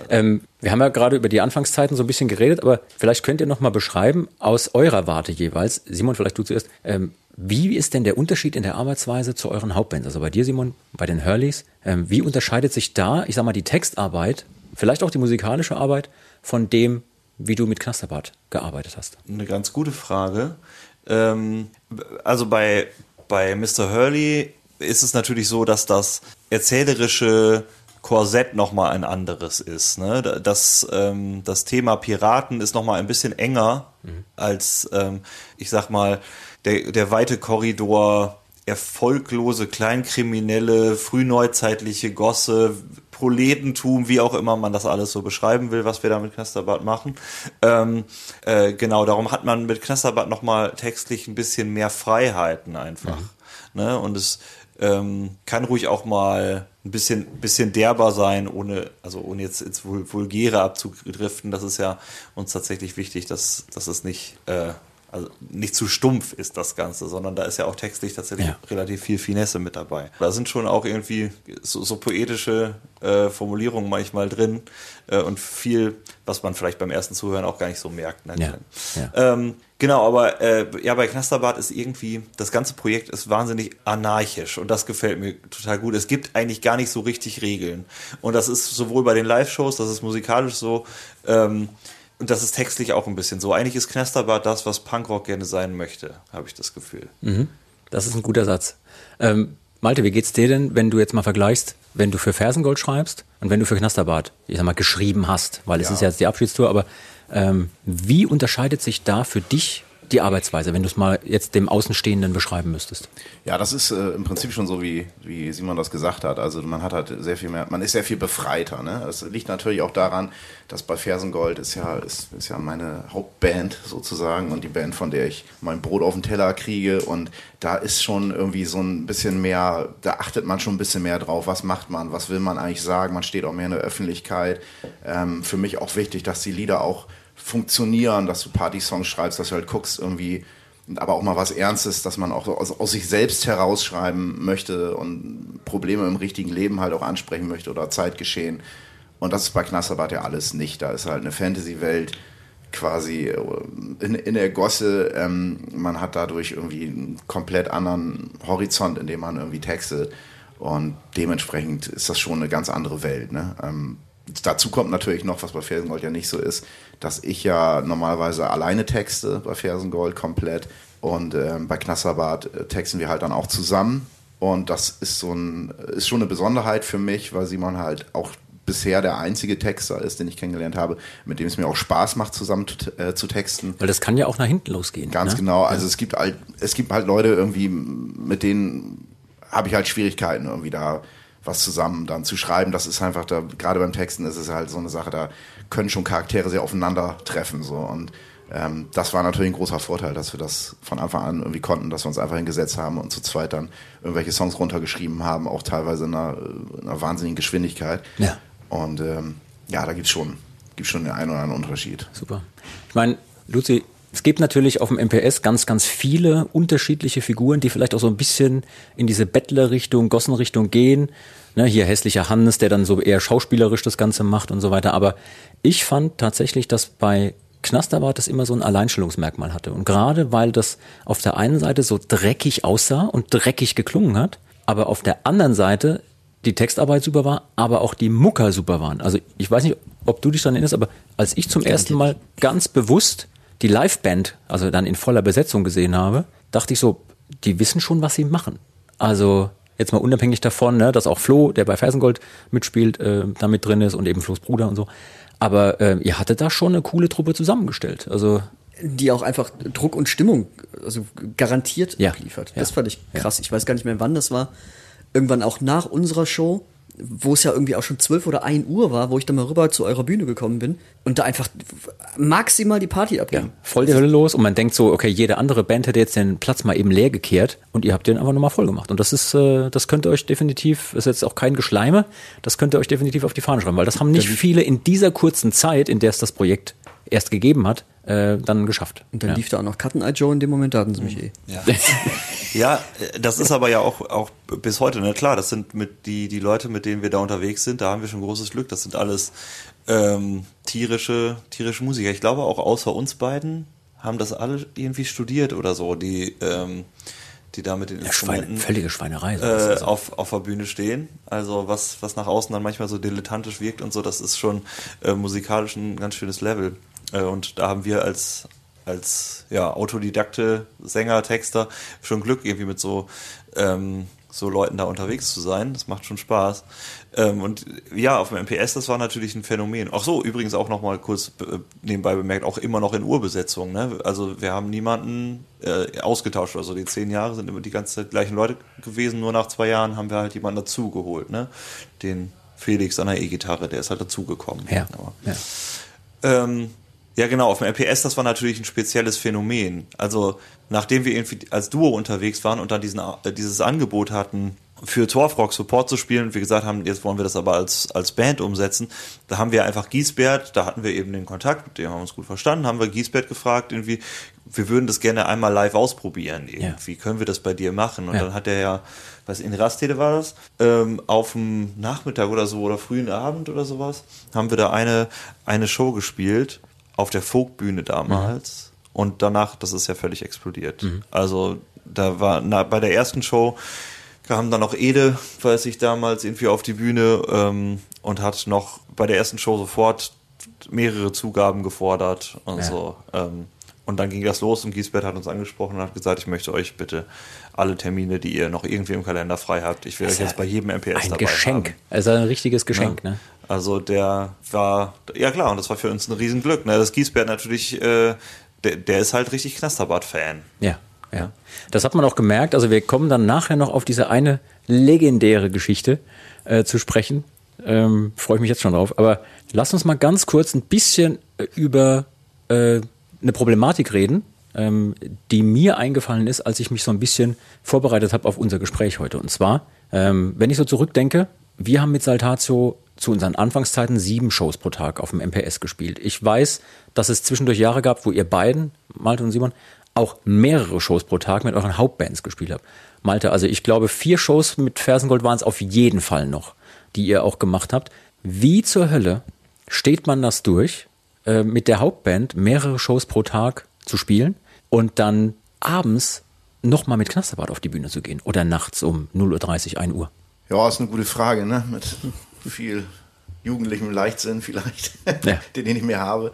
Ähm, wir haben ja gerade über die Anfangszeiten so ein bisschen geredet, aber vielleicht könnt ihr noch mal beschreiben, aus eurer Warte jeweils, Simon, vielleicht du zuerst, ähm, wie ist denn der Unterschied in der Arbeitsweise zu euren Hauptbands? Also bei dir, Simon, bei den Hurleys, ähm, wie unterscheidet sich da, ich sag mal, die Textarbeit, vielleicht auch die musikalische Arbeit, von dem, wie du mit Knasterbart gearbeitet hast? Eine ganz gute Frage. Ähm, also bei, bei Mr. Hurley ist es natürlich so, dass das erzählerische Korsett nochmal ein anderes ist. Ne? Das, ähm, das Thema Piraten ist nochmal ein bisschen enger als, ähm, ich sag mal, der, der weite Korridor erfolglose Kleinkriminelle, frühneuzeitliche Gosse, Proletentum, wie auch immer man das alles so beschreiben will, was wir da mit Knasterbad machen. Ähm, äh, genau, darum hat man mit Knasterbad nochmal textlich ein bisschen mehr Freiheiten einfach. Ne? Und es ähm, kann ruhig auch mal ein bisschen, bisschen derber sein, ohne, also ohne jetzt ins Vul Vulgäre abzudriften. Das ist ja uns tatsächlich wichtig, dass, dass es nicht, äh, also nicht zu stumpf ist, das Ganze, sondern da ist ja auch textlich tatsächlich Ja. relativ viel Finesse mit dabei. Da sind schon auch irgendwie so, so poetische äh, Formulierungen manchmal drin äh, und viel, was man vielleicht beim ersten Zuhören auch gar nicht so merkt. Ne? Ja, ja. Ähm, genau, aber äh, ja, bei Knasterbad ist irgendwie, das ganze Projekt ist wahnsinnig anarchisch und das gefällt mir total gut. Es gibt eigentlich gar nicht so richtig Regeln. Und das ist sowohl bei den Live-Shows, das ist musikalisch so, ähm, und das ist textlich auch ein bisschen so. Eigentlich ist Knasterbad das, was Punkrock gerne sein möchte, habe ich das Gefühl. Das ist ein guter Satz. Ähm, Malte, wie geht's dir denn, wenn du jetzt mal vergleichst, wenn du für Fersengold schreibst und wenn du für Knasterbad, ich sag mal, geschrieben hast, weil es Ja. ist ja jetzt die Abschiedstour, aber ähm, wie unterscheidet sich da für dich die Arbeitsweise, wenn du es mal jetzt dem Außenstehenden beschreiben müsstest? Ja, das ist äh, im Prinzip schon so, wie, wie Simon das gesagt hat. Also man hat halt sehr viel mehr, man ist sehr viel befreiter. Ne? Das liegt natürlich auch daran, dass bei Fersengold ist ja, ist, ist ja meine Hauptband sozusagen und die Band, von der ich mein Brot auf den Teller kriege. Und da ist schon irgendwie so ein bisschen mehr, da achtet man schon ein bisschen mehr drauf, was macht man, was will man eigentlich sagen. Man steht auch mehr in der Öffentlichkeit. Ähm, für mich auch wichtig, dass die Lieder auch funktionieren, dass du Party-Songs schreibst, dass du halt guckst irgendwie, aber auch mal was Ernstes, dass man auch aus, aus, sich selbst herausschreiben möchte und Probleme im richtigen Leben halt auch ansprechen möchte oder Zeitgeschehen. Und das ist bei Knasserbad ja alles nicht. Da ist halt eine Fantasy-Welt quasi äh, in, in der Gosse. Ähm, man hat dadurch irgendwie einen komplett anderen Horizont, in dem man irgendwie textet. Und dementsprechend ist das schon eine ganz andere Welt. Ne? Ähm, dazu kommt natürlich noch, was bei Fersengold ja nicht so ist, dass ich ja normalerweise alleine texte bei Fersengold komplett und ähm, bei Knasserbad äh, texten wir halt dann auch zusammen und das ist so ein ist schon eine Besonderheit für mich, weil Simon halt auch bisher der einzige Texter ist, den ich kennengelernt habe, mit dem es mir auch Spaß macht, zusammen äh, zu texten. Weil das kann ja auch nach hinten losgehen. Ganz ne? genau. Also ja. es gibt halt, es gibt halt Leute irgendwie, mit denen habe ich halt Schwierigkeiten irgendwie da was zusammen dann zu schreiben. Das ist einfach da, gerade beim Texten ist es halt so eine Sache, da können schon Charaktere sehr aufeinandertreffen. So. Und ähm, das war natürlich ein großer Vorteil, dass wir das von Anfang an irgendwie konnten, dass wir uns einfach hingesetzt haben und zu zweit dann irgendwelche Songs runtergeschrieben haben, auch teilweise in einer, in einer wahnsinnigen Geschwindigkeit. Ja. Und ähm, ja, da gibt es schon, gibt's schon den einen oder anderen Unterschied. Super. Ich meine, Luzi, es gibt natürlich auf dem MPS ganz, ganz viele unterschiedliche Figuren, die vielleicht auch so ein bisschen in diese Bettler-Richtung, Gossen-Richtung gehen. Ne, hier hässlicher Hannes, der dann so eher schauspielerisch das Ganze macht und so weiter. Aber ich fand tatsächlich, dass bei Knasterbart das immer so ein Alleinstellungsmerkmal hatte. Und gerade weil das auf der einen Seite so dreckig aussah und dreckig geklungen hat, aber auf der anderen Seite die Textarbeit super war, aber auch die Mucker super waren. Also ich weiß nicht, ob du dich daran erinnerst, aber als ich zum ersten Mal ganz bewusst die Liveband, also dann in voller Besetzung gesehen habe, dachte ich so, die wissen schon, was sie machen. Also jetzt mal unabhängig davon, ne, dass auch Flo, der bei Fersengold mitspielt, äh, da mit drin ist und eben Flo's Bruder und so. Aber äh, ihr hattet da schon eine coole Truppe zusammengestellt. Also die auch einfach Druck und Stimmung also garantiert ja, abliefert. Das ja, fand ich krass. Ja. Ich weiß gar nicht mehr, wann das war. Irgendwann auch nach unserer Show wo es ja irgendwie auch schon 12 oder 1 Uhr war, wo ich dann mal rüber zu eurer Bühne gekommen bin und da einfach maximal die Party abging. Ja, voll die Hölle los und man denkt so, okay, jede andere Band hätte jetzt den Platz mal eben leer gekehrt und ihr habt den einfach nochmal voll gemacht. Und das ist, äh, das könnt ihr euch definitiv, ist jetzt auch kein Geschleime, das könnt ihr euch definitiv auf die Fahne schreiben, weil das haben nicht viele in dieser kurzen Zeit, in der es das Projekt erst gegeben hat, äh, dann geschafft. Und dann ja. lief da auch noch Cutten Eye Joe in dem Moment, da hatten sie mich eh. Ja. *laughs* ja, das ist aber ja auch, auch bis heute, ne? Klar, das sind mit die, die Leute, mit denen wir da unterwegs sind, da haben wir schon großes Glück. Das sind alles ähm, tierische, tierische Musiker. Ich glaube auch außer uns beiden haben das alle irgendwie studiert oder so, die, ähm, die da mit den ja, Instrumenten Schweine, völlige Schweinerei äh, also. auf, auf der Bühne stehen. Also was, was nach außen dann manchmal so dilettantisch wirkt und so, das ist schon äh, musikalisch ein ganz schönes Level. Äh, und da haben wir als, als ja, Autodidakte, Sänger, Texter schon Glück, irgendwie mit so, ähm, so Leuten da unterwegs zu sein. Das macht schon Spaß. Ähm, und ja, auf dem MPS, das war natürlich ein Phänomen. Ach so, übrigens auch nochmal kurz äh, nebenbei bemerkt, auch immer noch in Urbesetzung. Ne? Also wir haben niemanden äh, ausgetauscht. Also die zehn Jahre sind immer die ganze Zeit gleichen Leute gewesen. Nur nach zwei Jahren haben wir halt jemanden dazugeholt. Ne? Den Felix an der E-Gitarre, der ist halt dazugekommen. Ja. ja. Ähm, ja, genau, auf dem RPS, das war natürlich ein spezielles Phänomen. Also, nachdem wir irgendwie als Duo unterwegs waren und dann diesen, äh, dieses Angebot hatten, für Torfrock Support zu spielen und wir gesagt haben, jetzt wollen wir das aber als, als Band umsetzen, da haben wir einfach Giesbert, da hatten wir eben den Kontakt, mit dem haben wir uns gut verstanden, haben wir Giesbert gefragt, irgendwie, wir würden das gerne einmal live ausprobieren, irgendwie, ja. können wir das bei dir machen? Und ja. dann hat er ja, was in Rastede war das, ähm, auf dem Nachmittag oder so oder frühen Abend oder sowas, haben wir da eine, eine Show gespielt auf der Folkbühne damals. Mhm. Und danach, das ist ja völlig explodiert. Mhm. Also da war na, bei der ersten Show kam dann noch Ede, weiß ich damals, irgendwie auf die Bühne ähm, und hat noch bei der ersten Show sofort mehrere Zugaben gefordert und ja. so. Ähm, und dann ging das los und Giesbert hat uns angesprochen und hat gesagt, ich möchte euch bitte alle Termine, die ihr noch irgendwie im Kalender frei habt, ich will euch jetzt bei jedem MPS ein dabei Geschenk. haben. Also ein richtiges Geschenk, ja. ne? Also der war, ja klar, und das war für uns ein Riesenglück. Ne? Das Giesbert natürlich äh, der, der ist halt richtig Knasterbart-Fan. Ja, ja. Das hat man auch gemerkt. Also wir kommen dann nachher noch auf diese eine legendäre Geschichte äh, zu sprechen. Ähm, Freue ich mich jetzt schon drauf. Aber lass uns mal ganz kurz ein bisschen äh, über äh, eine Problematik reden, ähm, die mir eingefallen ist, als ich mich so ein bisschen vorbereitet habe auf unser Gespräch heute. Und zwar, ähm, wenn ich so zurückdenke, wir haben mit Saltatio zu unseren Anfangszeiten sieben Shows pro Tag auf dem MPS gespielt. Ich weiß, dass es zwischendurch Jahre gab, wo ihr beiden, Malte und Simon, auch mehrere Shows pro Tag mit euren Hauptbands gespielt habt. Malte, also ich glaube, vier Shows mit Fersengold waren es auf jeden Fall noch, die ihr auch gemacht habt. Wie zur Hölle steht man das durch, äh, mit der Hauptband mehrere Shows pro Tag zu spielen und dann abends nochmal mit Knasterbart auf die Bühne zu gehen oder nachts um 0.30 Uhr, 1 Uhr? Ja, ist eine gute Frage, ne? Mit viel jugendlichem Leichtsinn vielleicht, *laughs* Ja. den ich nicht mehr habe.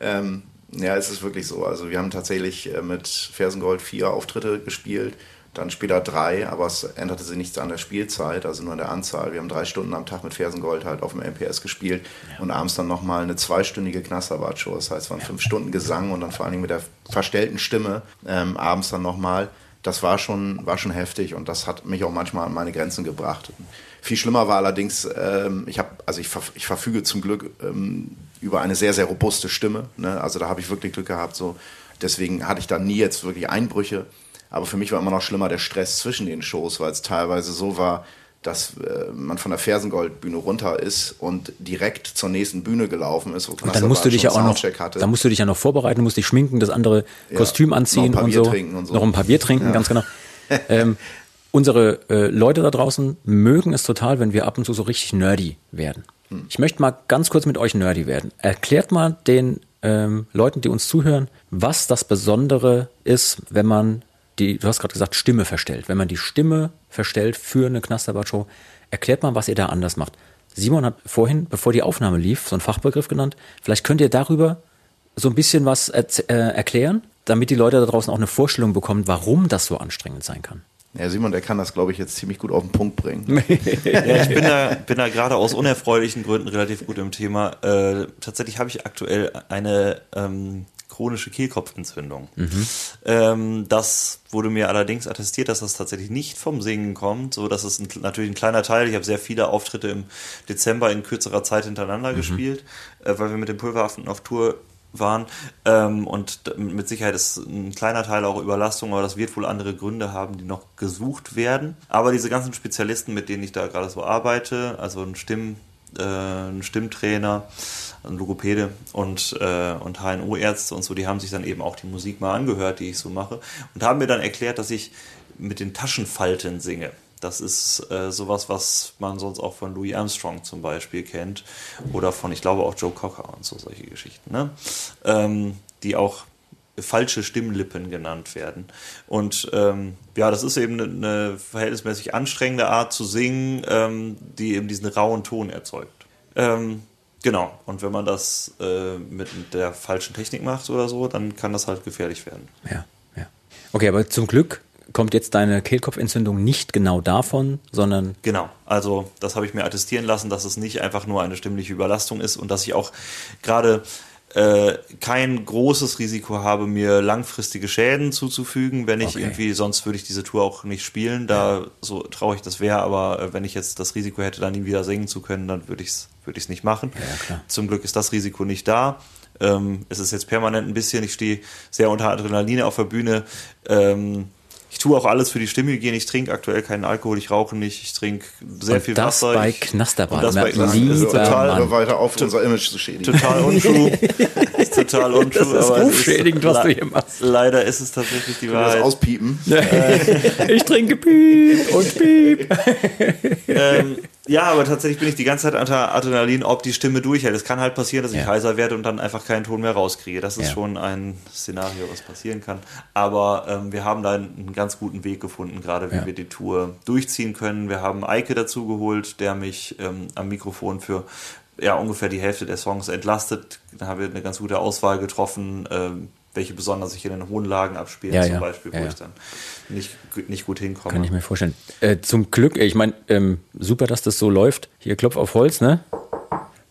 Ähm, ja, es ist wirklich so. Also wir haben tatsächlich äh, mit Fersengold vier Auftritte gespielt, dann später drei, aber es änderte sich nichts an der Spielzeit, also nur an der Anzahl. Wir haben drei Stunden am Tag mit Fersengold halt auf dem MPS gespielt und abends dann nochmal eine zweistündige Knasterbart-Show. Das heißt, es waren fünf Stunden Gesang und dann vor allen Dingen mit der verstellten Stimme ähm, abends dann nochmal. Das war schon, war schon heftig und das hat mich auch manchmal an meine Grenzen gebracht. Viel schlimmer war allerdings, ähm, ich habe, also ich, ich verfüge zum Glück ähm, über eine sehr, sehr robuste Stimme. Ne? Also da habe ich wirklich Glück gehabt. So. Deswegen hatte ich da nie jetzt wirklich Einbrüche. Aber für mich war immer noch schlimmer der Stress zwischen den Shows, weil es teilweise so war, dass äh, man von der Fersengoldbühne runter ist und direkt zur nächsten Bühne gelaufen ist. Wo Und dann musst du dich ja auch noch, hatte. dann musst du dich ja noch vorbereiten, musst dich schminken, das andere Kostüm anziehen noch ein paar und, Bier so. trinken und so. Noch ein paar Bier trinken, ganz genau. *laughs* ähm, unsere äh, Leute da draußen mögen es total, wenn wir ab und zu so richtig nerdy werden. Hm. Ich möchte mal ganz kurz mit euch nerdy werden. Erklärt mal den ähm, Leuten, die uns zuhören, was das Besondere ist, wenn man die, du hast gerade gesagt, Stimme verstellt. Wenn man die Stimme verstellt für eine Knasterbart-Show, erklärt mal, was ihr da anders macht. Simon hat vorhin, bevor die Aufnahme lief, so einen Fachbegriff genannt. Vielleicht könnt ihr darüber so ein bisschen was äh, erklären, damit die Leute da draußen auch eine Vorstellung bekommen, warum das so anstrengend sein kann. Ja, Simon, der kann das, glaube ich, jetzt ziemlich gut auf den Punkt bringen. *laughs* Ja, ich bin da, bin da gerade aus unerfreulichen Gründen relativ gut im Thema. Äh, tatsächlich habe ich aktuell eine ähm, chronische Kehlkopfentzündung. Ähm, das wurde mir allerdings attestiert, dass das tatsächlich nicht vom Singen kommt. So, das ist ein, natürlich ein kleiner Teil. Ich habe sehr viele Auftritte im Dezember in kürzerer Zeit hintereinander gespielt, äh, weil wir mit dem Pulverhaften auf Tour waren. Ähm, und mit Sicherheit ist ein kleiner Teil auch Überlastung, aber das wird wohl andere Gründe haben, die noch gesucht werden. Aber diese ganzen Spezialisten, mit denen ich da gerade so arbeite, also ein Stimm, äh, ein Stimmtrainer, ein Logopäde und, äh, und HNO-Ärzte und so, die haben sich dann eben auch die Musik mal angehört, die ich so mache, und haben mir dann erklärt, dass ich mit den Taschenfalten singe. Das ist äh, sowas, was man sonst auch von Louis Armstrong zum Beispiel kennt oder von, ich glaube, auch Joe Cocker und so solche Geschichten, ne? ähm, die auch falsche Stimmlippen genannt werden. Und ähm, ja, das ist eben eine, eine verhältnismäßig anstrengende Art zu singen, ähm, die eben diesen rauen Ton erzeugt. Ähm, genau. Und wenn man das äh, mit der falschen Technik macht oder so, dann kann das halt gefährlich werden. Ja, ja. Okay, aber zum Glück kommt jetzt deine Kehlkopfentzündung nicht genau davon, sondern Genau, also das habe ich mir attestieren lassen, dass es nicht einfach nur eine stimmliche Überlastung ist und dass ich auch gerade äh, kein großes Risiko habe, mir langfristige Schäden zuzufügen, wenn ich Okay. irgendwie, sonst würde ich diese Tour auch nicht spielen, da so traurig das wäre, aber äh, wenn ich jetzt das Risiko hätte, dann nie wieder singen zu können, dann würde ich es würde ich's nicht machen. klar. Zum Glück ist das Risiko nicht da. Ähm, es ist jetzt permanent ein bisschen, ich stehe sehr unter Adrenalin auf der Bühne. Ähm, ich tue auch alles für die Stimmhygiene. Ich trinke aktuell keinen Alkohol, ich rauche nicht, ich trinke sehr Und viel das Wasser. bei ich, Knasterbart. und das bei Lieber Knasterbart. Das ist total, Mann. Weiter auf, unser Image zu schädigen. total untrue. *laughs* ist total untrue. Das ist aber es rufschädigend, was du hier machst. Leider ist es tatsächlich die Das Wahrheit. auspiepen. *laughs* ich trinke Piep und Piep. ähm, ja, aber tatsächlich bin ich die ganze Zeit unter Adrenalin, ob die Stimme durchhält. Es kann halt passieren, dass ich Ja. heiser werde und dann einfach keinen Ton mehr rauskriege. Das ist Ja. schon ein Szenario, was passieren kann. Aber ähm, wir haben da einen ganz guten Weg gefunden, gerade wie Ja. wir die Tour durchziehen können. Wir haben Eike dazu geholt, der mich ähm, am Mikrofon für ja, ungefähr die Hälfte der Songs entlastet. Da haben wir eine ganz gute Auswahl getroffen, ähm, welche besonders sich in den hohen Lagen abspielen, zum. Beispiel, wo ich dann nicht, nicht gut hinkomme. Kann ich mir vorstellen. Äh, zum Glück, ich meine, ähm, super, dass das so läuft. Hier Klopf auf Holz, ne?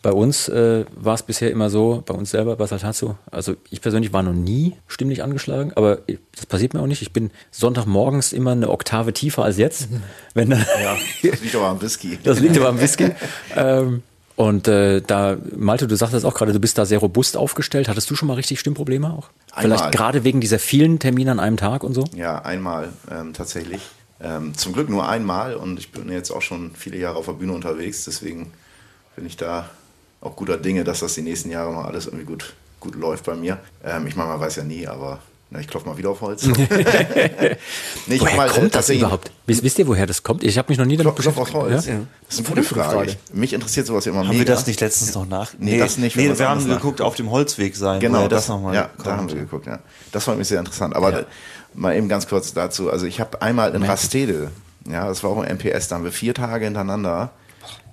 Bei uns äh, war es bisher immer so, bei uns selber, bei Saltatio, also ich persönlich war noch nie stimmlich angeschlagen, aber das passiert mir auch nicht. Ich bin Sonntagmorgens immer eine Oktave tiefer als jetzt. Wenn dann, Ja, das liegt aber am Whisky. das liegt aber am Whisky. *laughs* ähm, und äh, da, Malte, du sagtest auch gerade, du bist da sehr robust aufgestellt. Hattest du schon mal richtig Stimmprobleme auch? Einmal. Vielleicht gerade wegen dieser vielen Termine an einem Tag und so? Ja, einmal ähm, tatsächlich. Ähm, zum Glück nur einmal und ich bin jetzt auch schon viele Jahre auf der Bühne unterwegs, deswegen bin ich da auch guter Dinge, dass das die nächsten Jahre noch alles irgendwie gut, gut läuft bei mir. Ähm, ich meine, man weiß ja nie, aber na, ich klopfe mal wieder auf Holz. *laughs* nee, ich hab *laughs* Woher mal, kommt das überhaupt? Wisst, wisst ihr, woher das kommt? Ich habe mich noch nie damit Klopf, Klopf auf Holz. Ja? Das ist eine gute Frage. Ich, mich interessiert sowas immer Haben mega. wir das nicht letztens noch nach? Nee, das nicht, Nee, wir haben haben geguckt, auf dem Holzweg sein. Genau, woher das, nochmal ja, da haben wir geguckt, ja. Das fand mich sehr interessant. Aber mal eben ganz kurz dazu. Also ich habe einmal in Rastede, ja, das war auch ein MPS, da haben wir vier Tage hintereinander,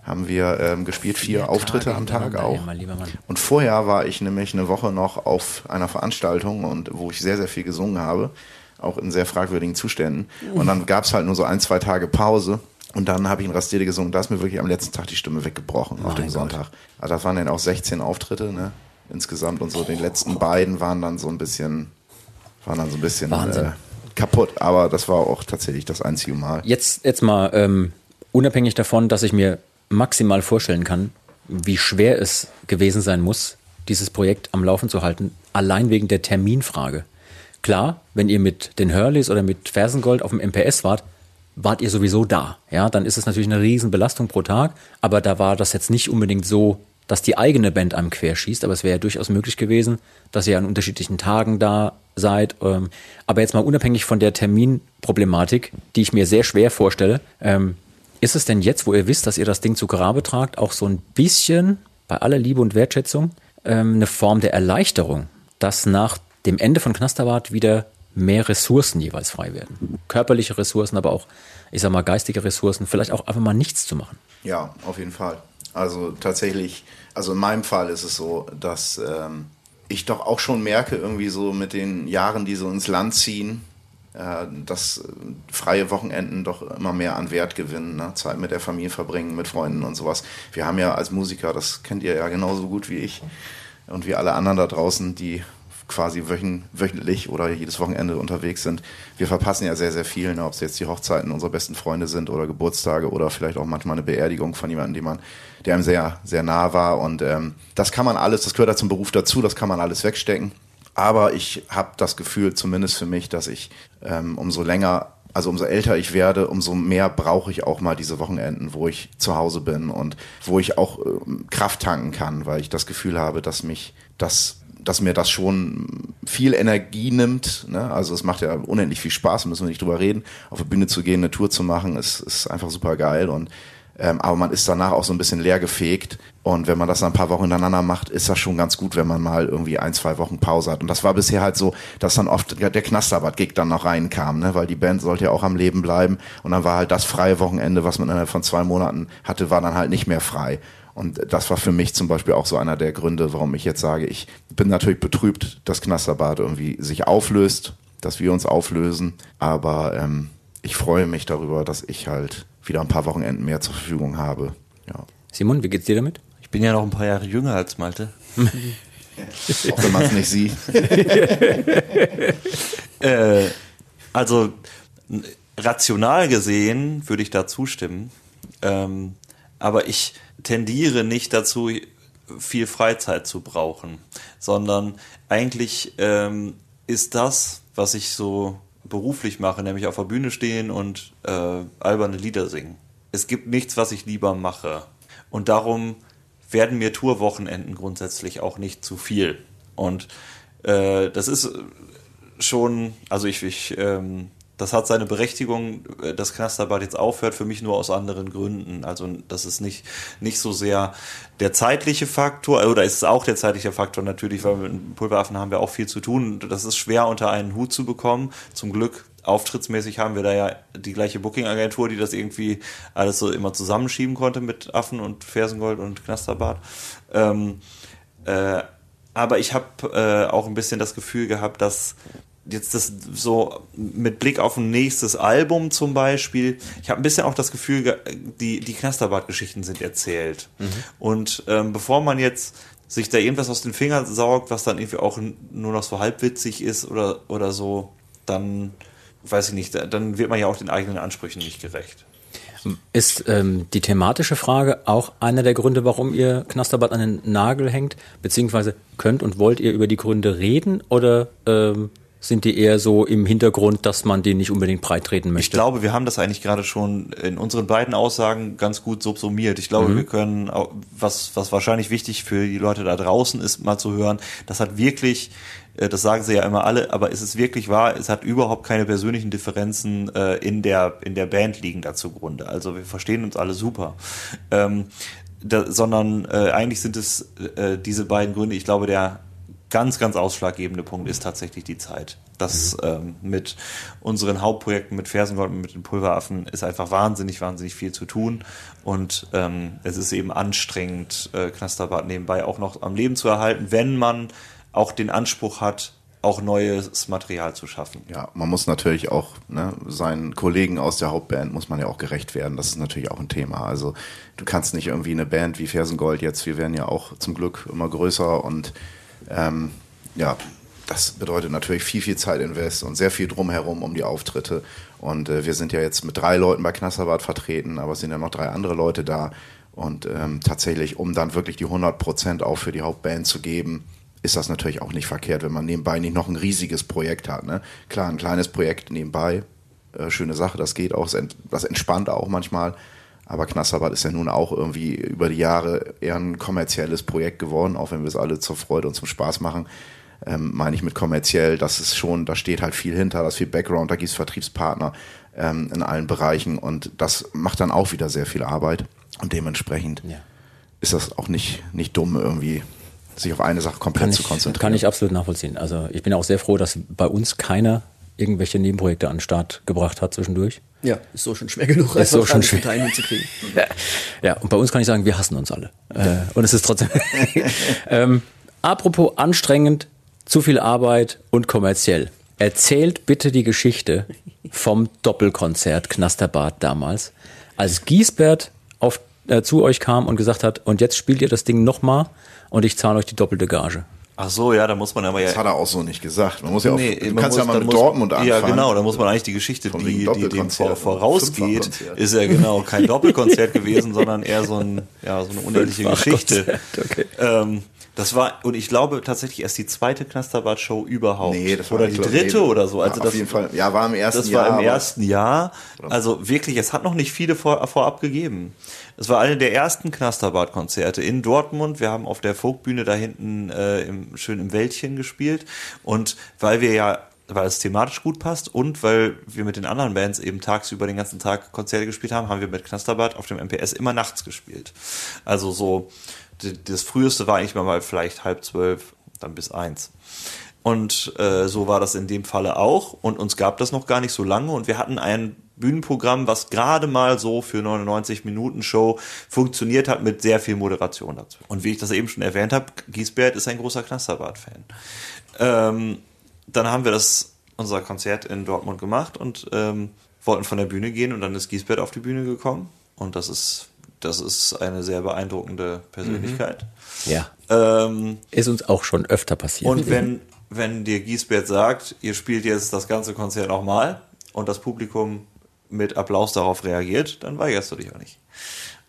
haben wir ähm, gespielt, vier, Auftritte am Tag auch. mein lieber Mann. Und vorher war ich nämlich eine Woche noch auf einer Veranstaltung und wo ich sehr, sehr viel gesungen habe, auch in sehr fragwürdigen Zuständen. Und dann gab es halt nur so ein, zwei Tage Pause. Und dann habe ich in Rastede gesungen. Da ist mir wirklich am letzten Tag die Stimme weggebrochen auf dem Sonntag. Also das waren dann auch 16 Auftritte, ne? Insgesamt und so. Die letzten beiden waren dann so ein bisschen, waren dann so ein bisschen äh, kaputt. Aber das war auch tatsächlich das einzige Mal. Jetzt, jetzt mal ähm, unabhängig davon, dass ich mir maximal vorstellen kann, wie schwer es gewesen sein muss, dieses Projekt am Laufen zu halten, allein wegen der Terminfrage. Klar, wenn ihr mit den Hurleys oder mit Fersengold auf dem MPS wart, wart ihr sowieso da. Ja, dann ist es natürlich eine Riesenbelastung pro Tag, aber da war das jetzt nicht unbedingt so, dass die eigene Band einem querschießt, aber es wäre ja durchaus möglich gewesen, dass ihr an unterschiedlichen Tagen da seid. Ähm, aber jetzt mal unabhängig von der Terminproblematik, die ich mir sehr schwer vorstelle, ähm, ist es denn jetzt, wo ihr wisst, dass ihr das Ding zu Grabe tragt, auch so ein bisschen, bei aller Liebe und Wertschätzung, ähm, eine Form der Erleichterung, dass nach dem Ende von Knasterbart wieder mehr Ressourcen jeweils frei werden? Körperliche Ressourcen, aber auch, ich sag mal, geistige Ressourcen, vielleicht auch einfach mal nichts zu machen. Ja, auf jeden Fall. Also tatsächlich, also in meinem Fall ist es so, dass ähm, ich doch auch schon merke, irgendwie so mit den Jahren, die so ins Land ziehen, dass äh, freie Wochenenden doch immer mehr an Wert gewinnen, ne? Zeit mit der Familie verbringen, mit Freunden und sowas. Wir haben ja als Musiker, das kennt ihr ja genauso gut wie ich und wie alle anderen da draußen, die quasi wöchen, wöchentlich oder jedes Wochenende unterwegs sind. Wir verpassen ja sehr, sehr viel, ne? ob es jetzt die Hochzeiten unserer besten Freunde sind oder Geburtstage oder vielleicht auch manchmal eine Beerdigung von jemandem, dem man, der einem sehr, sehr nah war. Und ähm, das kann man alles, das gehört ja zum Beruf dazu, das kann man alles wegstecken. Aber ich habe das Gefühl, zumindest für mich, dass ich ähm, umso länger, also umso älter ich werde, umso mehr brauche ich auch mal diese Wochenenden, wo ich zu Hause bin und wo ich auch ähm, Kraft tanken kann, weil ich das Gefühl habe, dass mich das dass mir das schon viel Energie nimmt. Ne? Also es macht ja unendlich viel Spaß, müssen wir nicht drüber reden. Auf die Bühne zu gehen, eine Tour zu machen, ist, ist einfach super geil. Und ähm, aber man ist danach auch so ein bisschen leer gefegt. Und wenn man das ein paar Wochen hintereinander macht, ist das schon ganz gut, wenn man mal irgendwie ein, zwei Wochen Pause hat. Und das war bisher halt so, dass dann oft der Knasterbad-Gig dann noch reinkam, ne? weil die Band sollte ja auch am Leben bleiben. Und dann war halt das freie Wochenende, was man innerhalb von zwei Monaten hatte, war dann halt nicht mehr frei. Und das war für mich zum Beispiel auch so einer der Gründe, warum ich jetzt sage, ich bin natürlich betrübt, dass Knasterbad irgendwie sich auflöst, dass wir uns auflösen. Aber ähm, ich freue mich darüber, dass ich halt wieder ein paar Wochenenden mehr zur Verfügung habe. Ja. Simon, wie geht's dir damit? Ich bin ja noch ein paar Jahre jünger als Malte. *laughs* Auch wenn man es nicht sieht. *laughs* Äh, also rational gesehen würde ich da zustimmen. Ähm, aber ich tendiere nicht dazu, viel Freizeit zu brauchen, sondern eigentlich ähm, ist das, was ich so beruflich mache, nämlich auf der Bühne stehen und äh, alberne Lieder singen. Es gibt nichts, was ich lieber mache. Und darum werden mir Tourwochenenden grundsätzlich auch nicht zu viel. Und äh, das ist schon, also ich, ich ähm, das hat seine Berechtigung, äh, dass Knasterbad jetzt aufhört, für mich nur aus anderen Gründen. Also das ist nicht, nicht so sehr der zeitliche Faktor, oder ist es auch der zeitliche Faktor natürlich, weil mit Pulveraffen haben wir auch viel zu tun. Das ist schwer unter einen Hut zu bekommen. Zum Glück auftrittsmäßig haben wir da ja die gleiche Booking-Agentur, die das irgendwie alles so immer zusammenschieben konnte mit Affen und Fersengold und Knasterbad. Ähm, äh, aber ich habe äh, auch ein bisschen das Gefühl gehabt, dass jetzt das so mit Blick auf ein nächstes Album zum Beispiel, ich habe ein bisschen auch das Gefühl, ge- die, die Knasterbart-Geschichten sind erzählt. Und ähm, bevor man jetzt sich da irgendwas aus den Fingern saugt, was dann irgendwie auch nur noch so halbwitzig ist oder, oder so, dann weiß ich nicht, da- dann wird man ja auch den eigenen Ansprüchen nicht gerecht. Ist ähm, die thematische Frage auch einer der Gründe, warum ihr Knasterbad an den Nagel hängt? Beziehungsweise könnt und wollt ihr über die Gründe reden oder ähm, sind die eher so im Hintergrund, dass man die nicht unbedingt breit treten möchte? Ich glaube, wir haben das eigentlich gerade schon in unseren beiden Aussagen ganz gut subsumiert. Ich glaube, wir können, was, was wahrscheinlich wichtig für die Leute da draußen ist, mal zu hören, das hat wirklich, äh, das sagen sie ja immer alle, aber ist es wirklich wahr, es hat überhaupt keine persönlichen Differenzen äh, in, der, in der Band liegen da zugrunde. Also wir verstehen uns alle super. Ähm, da, sondern äh, eigentlich sind es äh, diese beiden Gründe. Ich glaube, der ganz, ganz ausschlaggebende Punkt ist tatsächlich die Zeit. Das ähm, mit unseren Hauptprojekten, mit Fersengold und mit den Pulveraffen ist einfach wahnsinnig, wahnsinnig viel zu tun. Und ähm, es ist eben anstrengend, äh, Knasterbad nebenbei auch noch am Leben zu erhalten, wenn man auch den Anspruch hat, auch neues Material zu schaffen. Ja, man muss natürlich auch ne, seinen Kollegen aus der Hauptband muss man ja auch gerecht werden. Das ist natürlich auch ein Thema. Also du kannst nicht irgendwie eine Band wie Fersengold jetzt, wir werden ja auch zum Glück immer größer und ähm, ja, das bedeutet natürlich viel, viel Zeit invest und sehr viel drumherum um die Auftritte. Und äh, wir sind ja jetzt mit drei Leuten bei Knasserbad vertreten, aber es sind ja noch drei andere Leute da. Und ähm, tatsächlich, um dann wirklich die 100 Prozent auch für die Hauptband zu geben, ist das natürlich auch nicht verkehrt, wenn man nebenbei nicht noch ein riesiges Projekt hat. Ne? Klar, ein kleines Projekt nebenbei, äh, schöne Sache, das geht auch, das entspannt auch manchmal. Aber Knasserbad ist ja nun auch irgendwie über die Jahre eher ein kommerzielles Projekt geworden, auch wenn wir es alle zur Freude und zum Spaß machen. Ähm, meine ich mit kommerziell, das ist schon, da steht halt viel hinter, da ist viel Background, da gibt es Vertriebspartner ähm, in allen Bereichen und das macht dann auch wieder sehr viel Arbeit. Und dementsprechend Ja. ist das auch nicht, nicht dumm, irgendwie sich auf eine Sache komplett kann zu ich, konzentrieren. kann ich absolut nachvollziehen. Also ich bin auch sehr froh, dass bei uns keiner irgendwelche Nebenprojekte an den Start gebracht hat zwischendurch. Ja, ist so schon schwer genug, Ist so schon schwer. einen hinzukriegen. Ja, und bei uns kann ich sagen, wir hassen uns alle. Äh, und es ist trotzdem. *laughs* ähm, apropos anstrengend, zu viel Arbeit und kommerziell. Erzählt bitte die Geschichte vom Doppelkonzert Knasterbad damals, als Giesbert auf, äh, zu euch kam und gesagt hat, und jetzt spielt ihr das Ding nochmal und ich zahle euch die doppelte Gage. Ach so, ja, da muss man aber ja. Das hat er auch so nicht gesagt. Man muss ja auch, Nee, du kannst muss- ja mal mit muss- Dortmund anfangen. Ja, genau, da muss man eigentlich die Geschichte, Von die, die dem vor, vorausgeht, ist ja genau kein *laughs* Doppelkonzert gewesen, sondern eher so, ein, ja, so eine unendliche Geschichte. Okay. Ähm, das war, und ich glaube tatsächlich erst die zweite Knasterbad-Show überhaupt. Nee, das war oder die dritte nee, oder so. Also ja, das, auf jeden Fall. Ja, war im ersten das Jahr. war im ersten Jahr. Also wirklich, es hat noch nicht viele vor, vorab gegeben. Es war eine der ersten Knasterbad-Konzerte in Dortmund. Wir haben auf der Folkbühne da hinten äh, im, schön im Wäldchen gespielt. Und weil wir ja, weil es thematisch gut passt und weil wir mit den anderen Bands eben tagsüber den ganzen Tag Konzerte gespielt haben, haben wir mit Knasterbad auf dem MPS immer nachts gespielt. Also so, das früheste war eigentlich mal vielleicht halb zwölf, dann bis eins. Und äh, so war das in dem Falle auch. Und uns gab das noch gar nicht so lange. Und wir hatten ein Bühnenprogramm, was gerade mal so für 99 Minuten Show funktioniert hat mit sehr viel Moderation dazu. Und wie ich das eben schon erwähnt habe, Giesbert ist ein großer Knasterbart-Fan. Ähm, dann haben wir das unser Konzert in Dortmund gemacht und ähm, wollten von der Bühne gehen und dann ist Giesbert auf die Bühne gekommen. Und das ist das ist eine sehr beeindruckende Persönlichkeit. Ja. Ähm, Ist uns auch schon öfter passiert. und wenn, wenn dir Giesbert sagt, ihr spielt jetzt das ganze Konzert nochmal und das Publikum mit Applaus darauf reagiert, dann weigerst du dich auch nicht.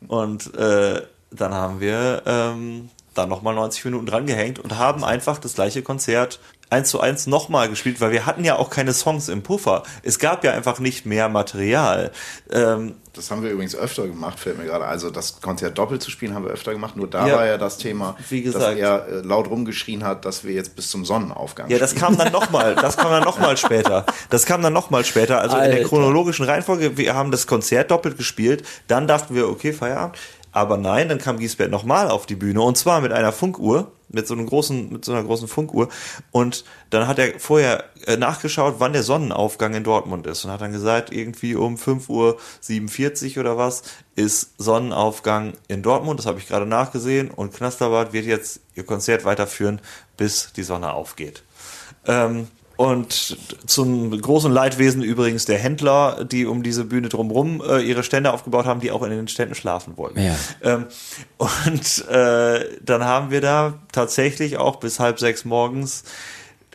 Und äh, dann haben wir ähm, dann nochmal 90 Minuten dran gehängt und haben einfach das gleiche Konzert eins zu eins nochmal gespielt, weil wir hatten ja auch keine Songs im Puffer. Es gab ja einfach nicht mehr Material. Ähm, Das haben wir übrigens öfter gemacht, fällt mir gerade. Also das Konzert doppelt zu spielen haben wir öfter gemacht. Nur da Ja. war ja das Thema, Wie dass gesagt. er äh, laut rumgeschrien hat, dass wir jetzt bis zum Sonnenaufgang Ja, das kam dann *laughs* nochmal, das kam dann nochmal später. Das kam dann nochmal später. Also in der Alter. chronologischen Reihenfolge, wir haben das Konzert doppelt gespielt, dann dachten wir, okay, Feierabend. Aber nein, dann kam Giesbert nochmal auf die Bühne und zwar mit einer Funkuhr, mit so einem großen, mit so einer großen Funkuhr. Und dann hat er vorher äh, nachgeschaut, wann der Sonnenaufgang in Dortmund ist und hat dann gesagt, irgendwie um 5 Uhr 47 oder was ist Sonnenaufgang in Dortmund. Das habe ich gerade nachgesehen und Knasterbad wird jetzt ihr Konzert weiterführen, bis die Sonne aufgeht. Ähm, und zum großen Leidwesen übrigens der Händler, die um diese Bühne drumherum äh, ihre Stände aufgebaut haben, die auch in den Ständen schlafen wollten. Ja. Ähm, und äh, dann haben wir da tatsächlich auch bis halb sechs morgens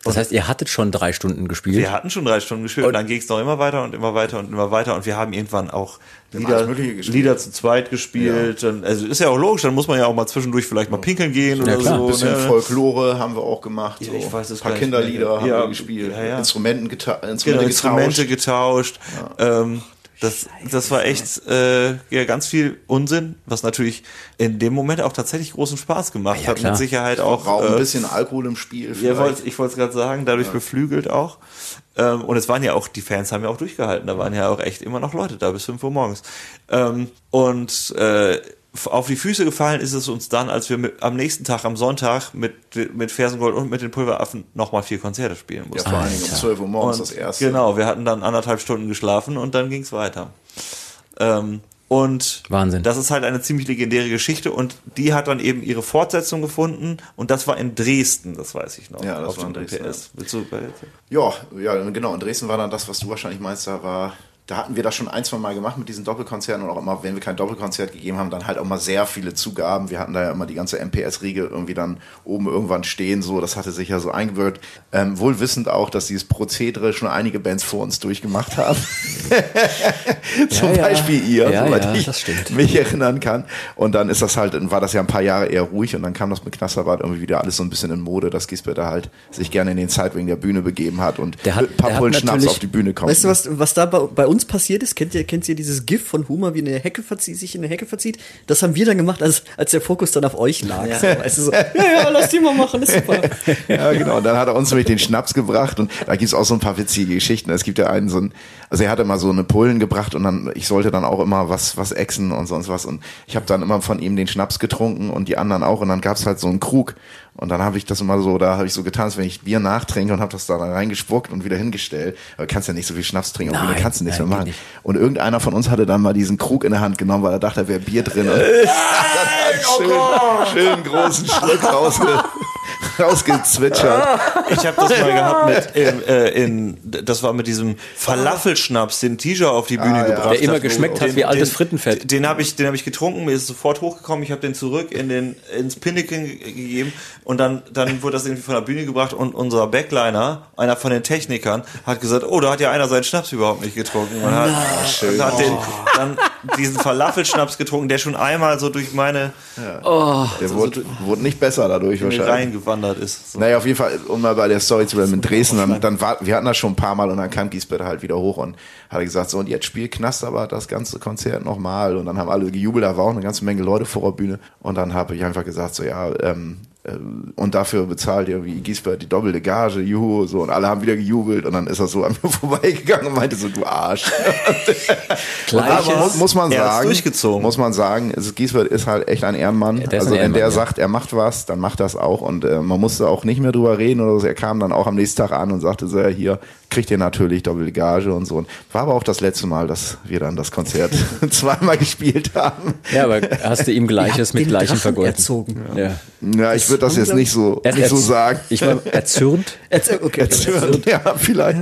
Das heißt, ihr hattet schon drei Stunden gespielt. wir hatten schon drei Stunden gespielt und dann ging es noch immer weiter und immer weiter und immer weiter und wir haben irgendwann auch Lieder. Lieder zu zweit gespielt. Und, also ist ja auch logisch, dann muss man ja auch mal zwischendurch vielleicht mal pinkeln gehen oder klar. so. Ein bisschen ne? Folklore haben wir auch gemacht. So. ich weiß es ein paar gar nicht mehr. Kinderlieder haben Ja, wir gespielt. ja, ja. Instrumenten geta Genau, Instrumente Instrumente getauscht. getauscht. Ähm, das, das war echt äh, ja, ganz viel Unsinn, was natürlich in dem Moment auch tatsächlich großen Spaß gemacht Ja, hat. klar. Mit Sicherheit auch. Auch ein äh, bisschen Alkohol im Spiel. Ja, vielleicht. wollt, ich wollte es gerade sagen, dadurch beflügelt auch. Ähm, und es waren ja auch, die Fans haben ja auch durchgehalten. Da waren ja auch echt immer noch Leute da bis 5 Uhr morgens. Ähm, und äh, auf die Füße gefallen ist es uns dann, als wir mit, am nächsten Tag, am Sonntag, mit, mit Fersengold und mit den Pulveraffen nochmal vier Konzerte spielen ja, mussten. vor allen Dingen um 12 Uhr morgens Und das erste. Genau, wir hatten dann anderthalb Stunden geschlafen und dann ging's weiter. Ähm, und Wahnsinn. das ist halt eine ziemlich legendäre Geschichte und die hat dann eben ihre Fortsetzung gefunden und das war in Dresden, das weiß ich noch. Ja, das auf war in Dresden, PS. Willst du bei Ja, ja, genau. In Dresden war dann das, was du wahrscheinlich meinst, da war. Da hatten wir das schon ein, zwei Mal gemacht mit diesen Doppelkonzerten und auch immer, wenn wir kein Doppelkonzert gegeben haben, dann halt auch mal sehr viele Zugaben. Wir hatten da ja immer die ganze MPS-Riege irgendwie dann oben irgendwann stehen, so, das hatte sich ja so eingewirkt. Ähm, wohl wissend auch, dass dieses Prozedere schon einige Bands vor uns durchgemacht haben. *laughs* Zum Ja, ja. Beispiel ihr, Ja, soweit ja, ich mich erinnern kann. Und dann ist das halt, dann war das ja ein paar Jahre eher ruhig und dann kam das mit Knasterbad irgendwie wieder alles so ein bisschen in Mode, dass Gisbert da halt sich gerne in den Zeitwing der Bühne begeben hat und Der hat- ein paar Pullen Schnaps auf die Bühne kommt. Weißt du, was, was da bei, bei uns passiert ist? Kennt ihr, kennt ihr dieses GIF von Huma, wie eine Hecke verzieht, sich in eine Hecke verzieht? Das haben wir dann gemacht, als, als der Fokus dann auf euch lag. So, weißt du, so, ja, ja, lass die mal machen, ist super. *laughs* ja, genau. Und dann hat er uns nämlich den Schnaps gebracht und da gibt's auch so ein paar witzige Geschichten. Es gibt ja einen so ein, also er hatte mal so eine Pullen gebracht und dann, ich sollte dann auch immer was, was exen und sonst was. Und ich habe dann immer von ihm den Schnaps getrunken und die anderen auch. Und dann gab's halt so einen Krug. Und dann habe ich das immer so, da habe ich so getan, als wenn ich Bier nachtrinke und habe das da reingespuckt und wieder hingestellt. Aber du kannst ja nicht so viel Schnaps trinken, Nein, kannst du nichts nein, mehr machen. nicht. Und irgendeiner von uns hatte dann mal diesen Krug in der Hand genommen, weil er dachte, da wäre Bier drin. Und hat dann schön, schön großen Schluck rausge, *laughs* rausgezwitschert. Ich habe das mal gehabt mit in, äh, in das war mit diesem Falafelschnaps, den Tisha auf die Bühne Ah, ja. gebracht Der immer hat. geschmeckt hat wie altes Frittenfett. Den, den habe ich, den habe ich getrunken, mir ist sofort hochgekommen, ich habe den zurück in den ins Pinnacle ge- gegeben und dann dann wurde das irgendwie von der Bühne gebracht und unser Backliner, einer von den Technikern, hat gesagt, oh, da hat ja einer seinen Schnaps überhaupt nicht getrunken. Man hat, und hat den, dann diesen Falafelschnaps getrunken, der schon einmal so durch meine Der wurde, wurde nicht besser dadurch wahrscheinlich. Gewandert ist. So. Naja, auf jeden Fall, um mal bei der Story zu bleiben, mit Dresden, dann, dann war, wir hatten das schon ein paar Mal und dann kam Giesbert halt wieder hoch und hat gesagt, so und jetzt spielt Knasterbad das ganze Konzert nochmal und dann haben alle gejubelt, da war auch eine ganze Menge Leute vor der Bühne und dann habe ich einfach gesagt, so ja, ähm, äh, und dafür bezahlt irgendwie Giesbert die doppelte Gage, juhu, so und alle haben wieder gejubelt und dann ist er so an mir *laughs* vorbeigegangen und meinte so, du Arsch. *laughs* Gleiches. Muss, muss man sagen, durchgezogen. muss man sagen, also Giesbert ist halt echt ein Ehrenmann. ist also ein wenn der ja. sagt, er macht was, dann macht das auch und äh, man musste auch nicht mehr drüber reden oder so. Er kam dann auch am nächsten Tag an und sagte so, ja, hier kriegt ihr natürlich doppelte Gage und so. Und war aber auch das letzte Mal, dass wir dann das Konzert *laughs* zweimal gespielt haben. Ja, aber hast du ihm Gleiches mit Gleichem vergolten? erzogen. Ja. Ja, ich würde das jetzt nicht so, Er nicht so sagen. Ich war erzürnt. *laughs* Erzähl, okay, Erzürnt, ja, vielleicht.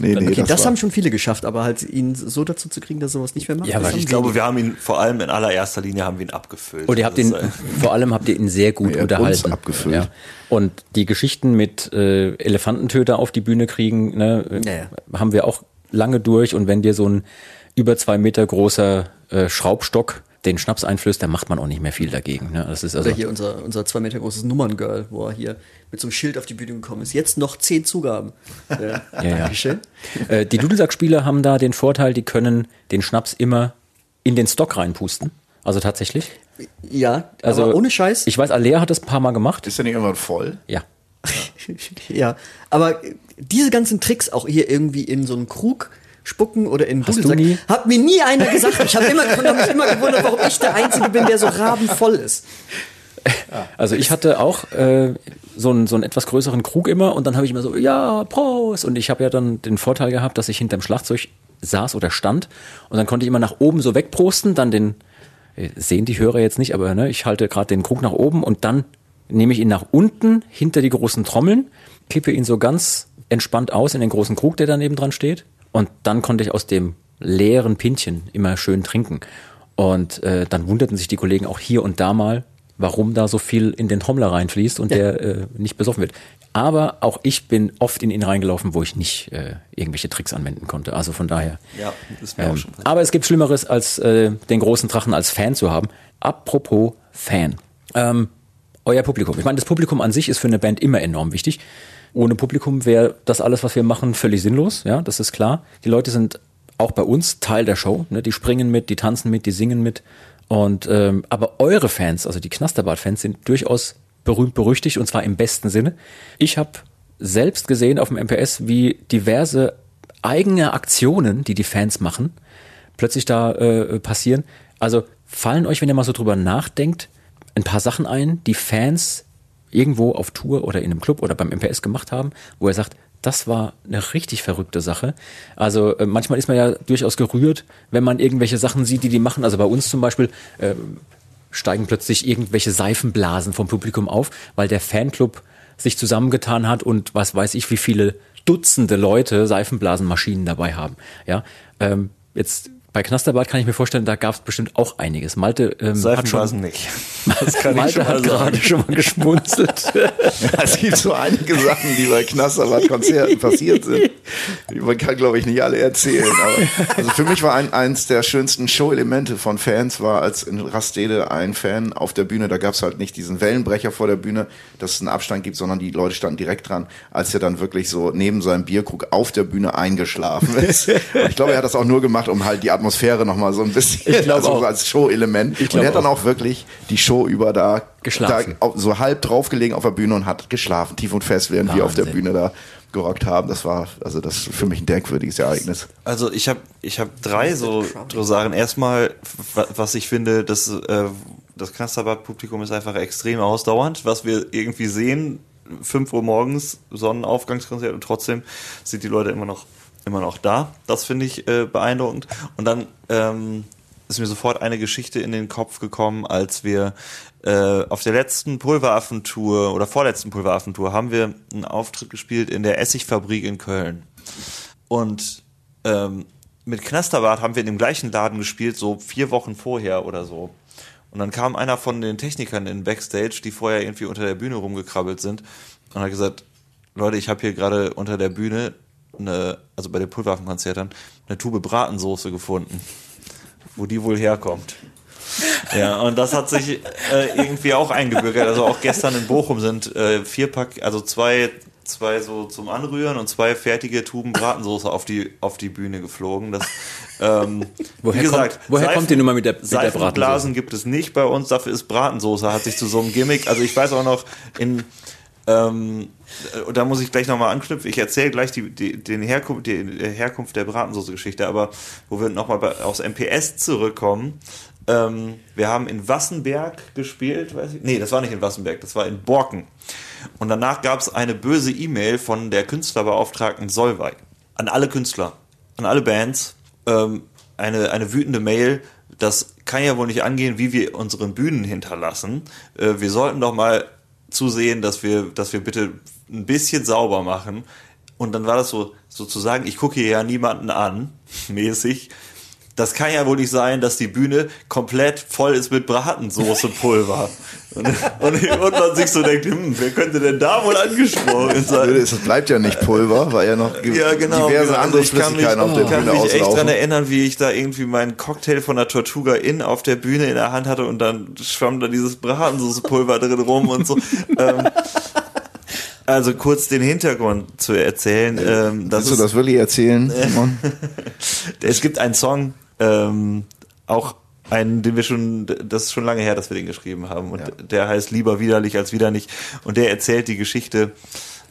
Nee, nee, okay, das, war- haben schon viele geschafft, aber halt ihn so dazu zu kriegen, dass er sowas nicht mehr macht. Ja, das Ich glaube, wir haben ihn vor allem in allererster Linie haben wir ihn abgefüllt. Und ihr habt Das ihn, äh, vor allem habt ihr ihn sehr gut Er unterhalten. uns abgefüllt. Und die Geschichten mit äh, Elefantentöter auf die Bühne kriegen, ne, äh, Ja, ja. haben wir auch lange durch. Und wenn dir so ein über zwei Meter großer äh, Schraubstock den Schnaps einflößt, dann macht man auch nicht mehr viel dagegen. Ne? Das ist also Oder hier unser, unser zwei Meter großes Nummerngirl, wo er hier mit so einem Schild auf die Bühne gekommen ist. Jetzt noch zehn Zugaben. *laughs* Ja, Ja, ja. Dankeschön. Äh, die Dudelsack-Spieler haben da den Vorteil, die können den Schnaps immer in den Stock reinpusten. Also tatsächlich. Ja, Also aber ohne Scheiß. Ich weiß, Alea hat das ein paar Mal gemacht. Ist ja nicht irgendwann voll? Ja. *laughs* ja, aber diese ganzen Tricks auch hier irgendwie in so einen Krug spucken oder in Hast du Dudelsack, nie? hat mir nie einer gesagt. Ich habe immer, ich hab mich immer gewundert, warum ich der Einzige bin, der so rabenvoll ist. Also ich hatte auch äh, so, einen, so einen etwas größeren Krug immer und dann habe ich immer so, ja, Prost. Und ich habe ja dann den Vorteil gehabt, dass ich hinterm Schlagzeug saß oder stand und dann konnte ich immer nach oben so wegprosten, dann den, äh, sehen die Hörer jetzt nicht, aber ne, ich halte gerade den Krug nach oben und dann nehme ich ihn nach unten hinter die großen Trommeln, kippe ihn so ganz entspannt aus in den großen Krug, der daneben dran steht. Und dann konnte ich aus dem leeren Pintchen immer schön trinken. Und äh, dann wunderten sich die Kollegen auch hier und da mal, warum da so viel in den Trommler reinfließt und der äh, nicht besoffen wird. Aber auch ich bin oft in ihn reingelaufen, wo ich nicht äh, irgendwelche Tricks anwenden konnte. Also von daher. Ja, mir auch Ähm, schon passiert. aber es gibt Schlimmeres, als äh, den großen Drachen als Fan zu haben. Apropos Fan. Ähm, euer Publikum. Ich meine, das Publikum an sich ist für eine Band immer enorm wichtig. Ohne Publikum wäre das alles, was wir machen, völlig sinnlos. Ja, das ist klar. Die Leute sind auch bei uns Teil der Show. Ne? Die springen mit, die tanzen mit, die singen mit. Und ähm, aber eure Fans, also die Knasterbart-Fans, sind durchaus berühmt berüchtigt und zwar im besten Sinne. Ich habe selbst gesehen auf dem MPS, wie diverse eigene Aktionen, die die Fans machen, plötzlich da äh, passieren. Also fallen euch, wenn ihr mal so drüber nachdenkt, ein paar Sachen ein, die Fans irgendwo auf Tour oder in einem Club oder beim MPS gemacht haben, wo er sagt, das war eine richtig verrückte Sache. Also äh, manchmal ist man ja durchaus gerührt, wenn man irgendwelche Sachen sieht, die die machen. Also bei uns zum Beispiel äh, steigen plötzlich irgendwelche Seifenblasen vom Publikum auf, weil der Fanclub sich zusammengetan hat und was weiß ich, wie viele Dutzende Leute Seifenblasenmaschinen dabei haben. Ja, ähm, jetzt bei Knasterbad kann ich mir vorstellen, da gab es bestimmt auch einiges. Malte ähm, hat schon, nicht. *laughs* Malte hat gerade schon mal geschmunzelt. *laughs* Es gibt so einige Sachen, die bei Knasterbad-Konzerten passiert sind. Man kann, glaube ich, nicht alle erzählen. Aber also für mich war ein, eins der schönsten Show-Elemente von Fans, war als in Rastede ein Fan auf der Bühne, da gab es halt nicht diesen Wellenbrecher vor der Bühne, dass es einen Abstand gibt, sondern die Leute standen direkt dran, als er dann wirklich so neben seinem Bierkrug auf der Bühne eingeschlafen ist. Ich glaube, er hat das auch nur gemacht, um halt die Atmosphäre nochmal so ein bisschen, Ich glaube also auch. als Show-Element. Und er hat dann auch. auch wirklich die Show über da Geschlafen. Da, so halb draufgelegen auf der Bühne und hat geschlafen, tief und fest, während wir auf der Wahnsinn. Bühne da gerockt haben. Das war, also das für mich ein denkwürdiges Ereignis. Also ich habe ich hab drei so, so Sachen. Erstmal, wa- was ich finde, das, äh, das Knasterbad-Publikum ist einfach extrem ausdauernd, was wir irgendwie sehen. 5 Uhr morgens, Sonnenaufgangskonzert und trotzdem sind die Leute immer noch, immer noch da. Das finde ich äh, beeindruckend. Und dann ähm, ist mir sofort eine Geschichte in den Kopf gekommen, als wir äh, auf der letzten Pulveraffentour oder vorletzten Pulveraffentour haben wir einen Auftritt gespielt in der Essigfabrik in Köln. Und ähm, mit Knasterbart haben wir in dem gleichen Laden gespielt, so vier Wochen vorher oder so. Und dann kam einer von den Technikern in Backstage, die vorher irgendwie unter der Bühne rumgekrabbelt sind, und hat gesagt, Leute, ich habe hier gerade unter der Bühne, eine, also bei den Pulverwaffenkonzerten, eine Tube Bratensoße gefunden, wo die wohl herkommt. Ja, und das hat sich äh, irgendwie auch eingebürgert. Also auch gestern in Bochum sind äh, vier Pack, also zwei, zwei so zum Anrühren und zwei fertige Tuben Bratensoße auf die, auf die Bühne geflogen. Das, ähm, Woher wie gesagt, kommt- woher kommt die Nummer mit der- mit der Seifenblasen gibt es nicht bei uns, dafür ist Bratensoße, hat sich zu so einem Gimmick. Also ich weiß auch noch, in ähm, und da muss ich gleich nochmal anknüpfen. Ich erzähle gleich die, die, den Herkunft, die Herkunft der Bratensoße-Geschichte, aber wo wir nochmal aufs MPS zurückkommen. Ähm, wir haben in Wassenberg gespielt, weiß ich. Nee, das war nicht in Wassenberg, das war in Borken. Und danach gab es eine böse E-Mail von der Künstlerbeauftragten Solveig an alle Künstler, an alle Bands, ähm, eine, eine wütende Mail. Das kann ja wohl nicht angehen, wie wir unseren Bühnen hinterlassen. Äh, wir sollten doch mal zusehen, dass wir, dass wir bitte ein bisschen sauber machen. Und dann war das so, sozusagen, ich gucke hier ja niemanden an, *laughs* mäßig. Das kann ja wohl nicht sein, dass die Bühne komplett voll ist mit Bratensoßepulver. und, und, und man sich so denkt, hm, wer könnte denn da wohl angesprochen sein? Es bleibt ja nicht Pulver, weil ja noch Ja, genau. diverse genau. andere ich kann mich, Flüssigkeiten auf der kann Bühne mich echt dran auslaufen. erinnern, wie ich da irgendwie meinen Cocktail von der Tortuga Inn auf der Bühne in der Hand hatte und dann schwamm da dieses Bratensoßepulver drin rum und so. ähm, also kurz den Hintergrund zu erzählen. Ähm, das Willst du ist, das wirklich erzählen, *laughs* Simon? es gibt einen Song, ähm, auch einen, den wir schon, das ist schon lange her, dass wir den geschrieben haben. Und Ja. der heißt Lieber widerlich als widerlich. Und der erzählt die Geschichte,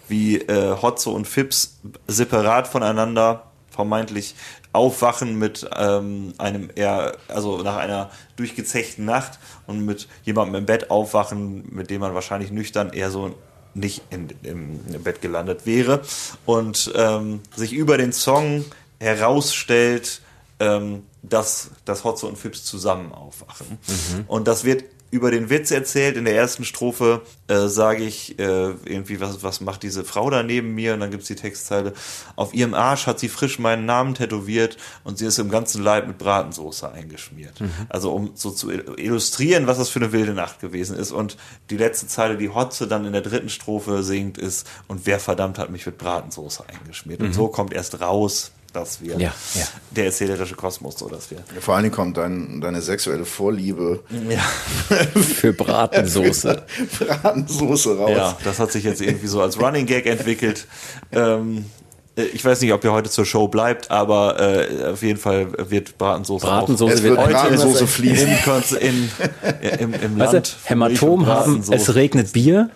wie äh, Hotzo und Fips separat voneinander vermeintlich aufwachen mit ähm, einem eher, also nach einer durchgezechten Nacht und mit jemandem im Bett aufwachen, mit dem man wahrscheinlich nüchtern eher so nicht in, im, Bett gelandet wäre und ähm, sich über den Song herausstellt, ähm, dass, dass Hotze und Fips zusammen aufwachen. Und das wird über den Witz erzählt. In der ersten Strophe äh, sage ich äh, irgendwie, was, was macht diese Frau da neben mir? Und dann gibt's die Textzeile, auf ihrem Arsch hat sie frisch meinen Namen tätowiert und sie ist im ganzen Leib mit Bratensoße eingeschmiert. Also um so zu illustrieren, was das für eine wilde Nacht gewesen ist. Und die letzte Zeile, die Hotze dann in der dritten Strophe singt, ist, und wer verdammt hat mich mit Bratensoße eingeschmiert? Und so kommt erst raus, dass wir Ja, ja. der erzählerische Kosmos, so dass wir Vor allen Dingen kommt dein, deine sexuelle Vorliebe *laughs* Für Bratensoße. Bratensoße raus. Ja, das hat sich jetzt irgendwie so als Running Gag entwickelt. Ähm, äh, ich weiß nicht, ob ihr heute zur Show bleibt, aber äh, auf jeden Fall wird Bratensoße Bratensoße Es wird wird heute Bratensoße auch fließen. in, in, im, im Weißt Land. Hämatom haben, es regnet Bier,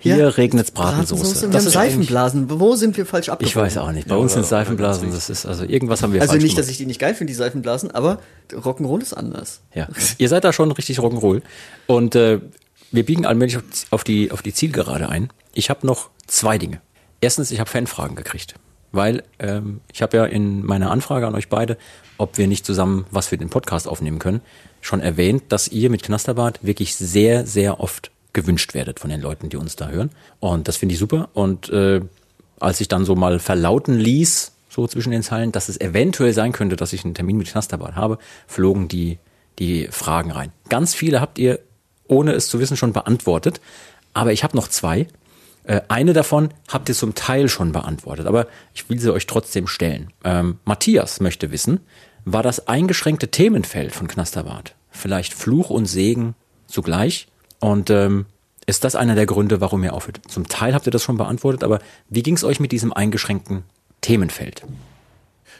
hier Ja. regnet Bratensoße. Wir Das haben ist Seifenblasen. Wo sind wir falsch Ich abgebogen? weiß auch nicht. Bei Ja, uns sind Seifenblasen, das ist, also irgendwas haben wir Also falsch nicht, gemacht. dass ich die nicht geil finde, die Seifenblasen, aber Rock'n'Roll ist anders. Ja. Ihr seid da schon richtig Rock'n'Roll. Und äh, wir biegen allmählich auf- auf die, auf die Zielgerade ein. Ich habe noch zwei Dinge. Erstens, ich habe Fanfragen gekriegt. Weil ähm, ich habe ja in meiner Anfrage an euch beide, ob wir nicht zusammen was für den Podcast aufnehmen können, schon erwähnt, dass ihr mit Knasterbart wirklich sehr, sehr oft gewünscht werdet von den Leuten, die uns da hören. Und das finde ich super. Und äh, als ich dann so mal verlauten ließ, so zwischen den Zeilen, dass es eventuell sein könnte, dass ich einen Termin mit Knasterbart habe, flogen die, die Fragen rein. Ganz viele habt ihr, ohne es zu wissen, schon beantwortet. Aber ich habe noch zwei. Äh, eine davon habt ihr zum Teil schon beantwortet, aber ich will sie euch trotzdem stellen. Ähm, Matthias möchte wissen, war das eingeschränkte Themenfeld von Knasterbart vielleicht Fluch und Segen zugleich? Und ähm, ist das einer der Gründe, warum ihr aufhört? Zum Teil habt ihr das schon beantwortet, aber wie ging es euch mit diesem eingeschränkten Themenfeld?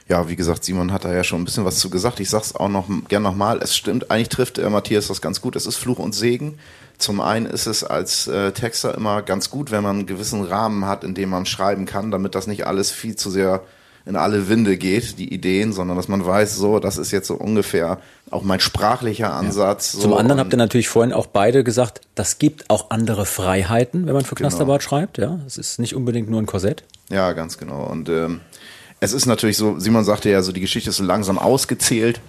Ja, wie gesagt, Simon hat da ja schon ein bisschen was zu gesagt. Ich sag's auch noch gern nochmal. Es stimmt, eigentlich trifft äh, Matthias das ganz gut. Es ist Fluch und Segen. Zum einen ist es als äh, Texter immer ganz gut, wenn man einen gewissen Rahmen hat, in dem man schreiben kann, damit das nicht alles viel zu sehr in alle Winde geht, die Ideen, sondern dass man weiß, so, das ist jetzt so ungefähr auch mein sprachlicher Ansatz. So, Zum anderen habt ihr natürlich vorhin auch beide gesagt, das gibt auch andere Freiheiten, wenn man für Knasterbart schreibt. Ja, es ist nicht unbedingt nur ein Korsett. Ja, ganz genau. Und ähm, es ist natürlich so, Simon sagte ja, so die Geschichte ist so langsam ausgezählt,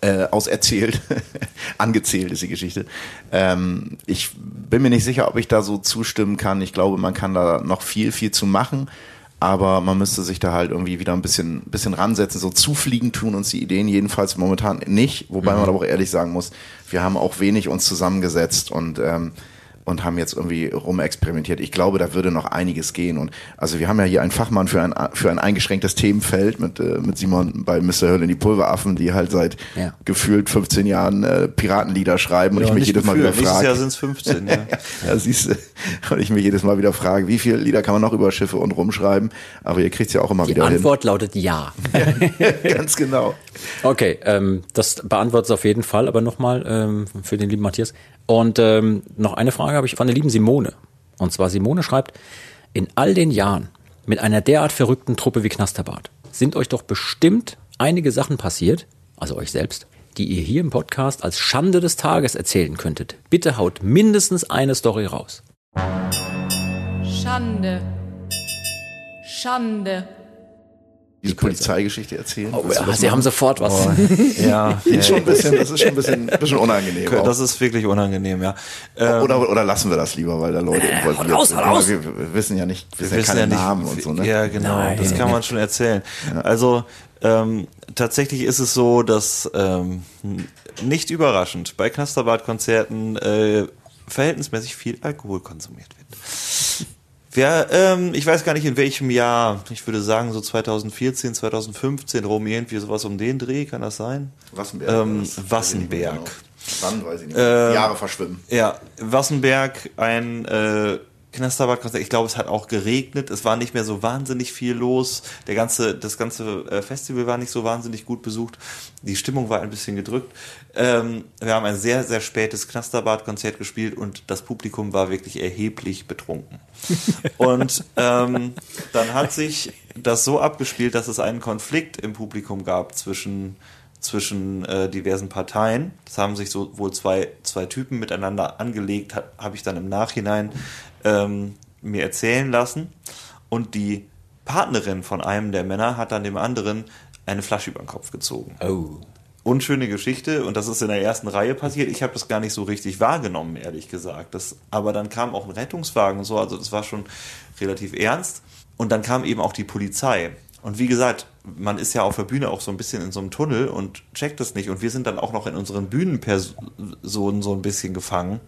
äh, auserzählt, *laughs* angezählt ist die Geschichte. Ähm, ich bin mir nicht sicher, ob ich da so zustimmen kann. Ich glaube, man kann da noch viel, viel zu machen. Aber man müsste sich da halt irgendwie wieder ein bisschen, bisschen ransetzen. So zufliegen tun uns die Ideen jedenfalls momentan nicht. Wobei man aber auch ehrlich sagen muss, wir haben auch wenig uns zusammengesetzt und ähm, und haben jetzt irgendwie rumexperimentiert. Ich glaube, da würde noch einiges gehen. Und also wir haben ja hier einen Fachmann für ein, für ein eingeschränktes Themenfeld mit, äh, mit Simon bei Mr. Höll in die Pulveraffen, die halt seit Ja. gefühlt 15 Jahren äh, Piratenlieder schreiben und Ja, ich mich jedes Mal wieder gefühlt. Nächstes Jahr frage. sind es 15, ja. *laughs* Ja, siehst du. Und ich mich jedes Mal wieder frage, wie viele Lieder kann man noch über Schiffe und rumschreiben? Aber ihr kriegt's ja auch immer Die wieder Antwort lautet ja. hin. *laughs* Ganz genau. Okay, ähm, das beantwortet es auf jeden Fall, aber nochmal ähm, für den lieben Matthias. Und ähm, noch eine Frage habe ich von der lieben Simone. Und zwar Simone schreibt, in all den Jahren mit einer derart verrückten Truppe wie Knasterbart sind euch doch bestimmt einige Sachen passiert, also euch selbst, die ihr hier im Podcast als Schande des Tages erzählen könntet. Bitte haut mindestens eine Story raus. Schande. Schande. Diese Polizeigeschichte erzählen. Oh, ja, Sie machen? haben sofort was. ja, *laughs* Die ist schon ein bisschen, das ist schon ein bisschen, ein *laughs* bisschen unangenehm. auch. das ist wirklich unangenehm, ja. Ähm, oder, oder lassen wir das lieber, weil da Leute involviert raus, sind. raus. Wir, wir wissen ja nicht, wir wir wissen ja keine nicht, Namen und so, ne? Ja, genau, Nein, das kann man schon erzählen. Also ähm, tatsächlich ist es so, dass ähm, nicht überraschend bei Knasterbad-Konzerten äh, verhältnismäßig viel Alkohol konsumiert wird. Wir, ähm, ich weiß gar nicht in welchem Jahr, ich würde sagen so 2014, 2015 rum, irgendwie sowas um den Dreh, kann das sein? Wassenberg. Ähm, Wassenberg. genau. Wann, weiß ich nicht. Ähm, Jahre verschwimmen. Ja, Wassenberg, ein äh, Knasterbad-Konzert. Ich glaube, es hat auch geregnet. Es war nicht mehr so wahnsinnig viel los. Der ganze, das ganze äh, Festival war nicht so wahnsinnig gut besucht. Die Stimmung war ein bisschen gedrückt. Ähm, wir haben ein sehr, sehr spätes Knasterbad-Konzert gespielt und das Publikum war wirklich erheblich betrunken. *laughs* und ähm, dann hat sich das so abgespielt, dass es einen Konflikt im Publikum gab zwischen zwischen äh, diversen Parteien. Das haben sich so wohl zwei, zwei Typen miteinander angelegt, ha, habe ich dann im Nachhinein ähm, mir erzählen lassen. Und die Partnerin von einem der Männer hat dann dem anderen eine Flasche über den Kopf gezogen. Oh. Unschöne Geschichte und das ist in der ersten Reihe passiert. Ich habe das gar nicht so richtig wahrgenommen, ehrlich gesagt. Das, aber dann kam auch ein Rettungswagen und so, also das war schon relativ ernst. Und dann kam eben auch die Polizei. Und wie gesagt, man ist ja auf der Bühne auch so ein bisschen in so einem Tunnel und checkt das nicht. Und wir sind dann auch noch in unseren Bühnenpersonen so ein bisschen gefangen.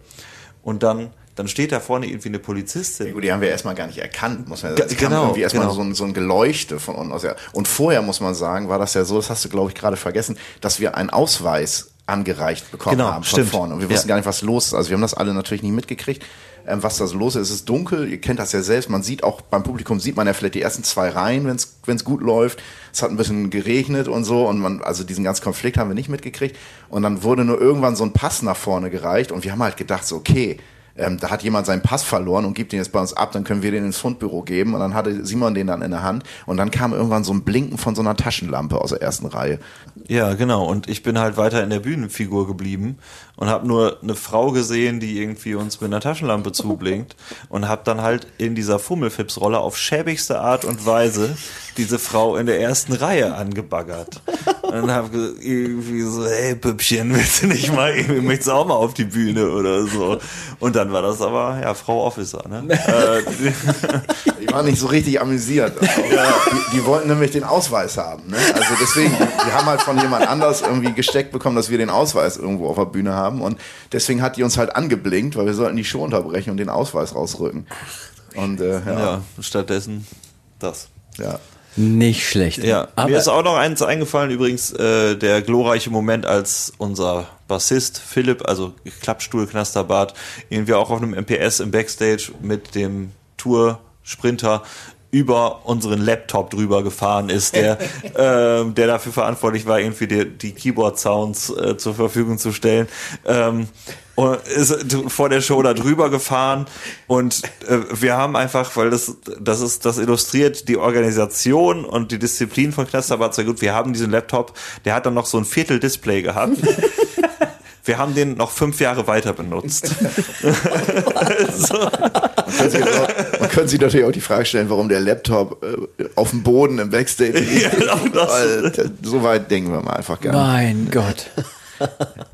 Und dann, dann steht da vorne irgendwie eine Polizistin. Ja, gut, die haben wir erstmal gar nicht erkannt, muss man Ge- sagen. Es genau, irgendwie erstmal genau. so, ein, so ein Geleuchte von unten aus. Ja. Und vorher, muss man sagen, war das ja so, das hast du, glaube ich, gerade vergessen, dass wir einen Ausweis angereicht bekommen Genau, haben von stimmt. vorne. Und wir Ja. wussten gar nicht, was los ist. Also wir haben das alle natürlich nicht mitgekriegt, ähm, was da so los ist. Es ist dunkel, ihr kennt das ja selbst. Man sieht auch beim Publikum, sieht man ja vielleicht die ersten zwei Reihen, wenn es gut läuft. Es hat ein bisschen geregnet und so. Und man, also diesen ganzen Konflikt haben wir nicht mitgekriegt. Und dann wurde nur irgendwann so ein Pass nach vorne gereicht. Und wir haben halt gedacht, so, okay, ähm, da hat jemand seinen Pass verloren und gibt den jetzt bei uns ab, dann können wir den ins Fundbüro geben und dann hatte Simon den dann in der Hand und dann kam irgendwann so ein Blinken von so einer Taschenlampe aus der ersten Reihe. Ja, genau. Und ich bin halt weiter in der Bühnenfigur geblieben und habe nur eine Frau gesehen, die irgendwie uns mit einer Taschenlampe zublinkt und habe dann halt in dieser Fummelfips-Rolle auf schäbigste Art und Weise diese Frau in der ersten Reihe angebaggert. Und habe irgendwie so, hey Püppchen, willst du nicht mal, irgendwie möchtest du auch mal auf die Bühne oder so. Und dann war das aber, ja, Frau Officer, ne? *laughs* Die waren nicht so richtig amüsiert. die, die wollten nämlich den Ausweis haben. Ne? Also deswegen, die haben halt von jemand anders irgendwie gesteckt bekommen, dass wir den Ausweis irgendwo auf der Bühne haben und deswegen hat die uns halt angeblinkt, weil wir sollten die Show unterbrechen und den Ausweis rausrücken. Und äh, ja, ja, stattdessen das. ja. Nicht schlecht. Ja, aber mir ist auch noch eins eingefallen, übrigens äh, der glorreiche Moment, als unser Bassist Philipp, also Klappstuhl Knasterbart, irgendwie auch auf einem MPS im Backstage mit dem Tour-Sprinter über unseren Laptop drüber gefahren ist, der, *laughs* ähm, der dafür verantwortlich war, irgendwie die, die Keyboard-Sounds äh, zur Verfügung zu stellen. Ähm, und ist vor der Show da drüber gefahren und äh, wir haben einfach, weil das das ist das illustriert die Organisation und die Disziplin von Knasterbart sehr gut. Wir haben diesen Laptop, der hat dann noch so ein Viertel Display gehabt. *laughs* Wir haben den noch fünf Jahre weiter benutzt. *laughs* Man könnte, sich auch, man könnte sich natürlich auch die Frage stellen, warum der Laptop äh, auf dem Boden im Backstage *laughs* liegt. genau äh, so weit denken wir mal einfach gar nicht. mein Gott.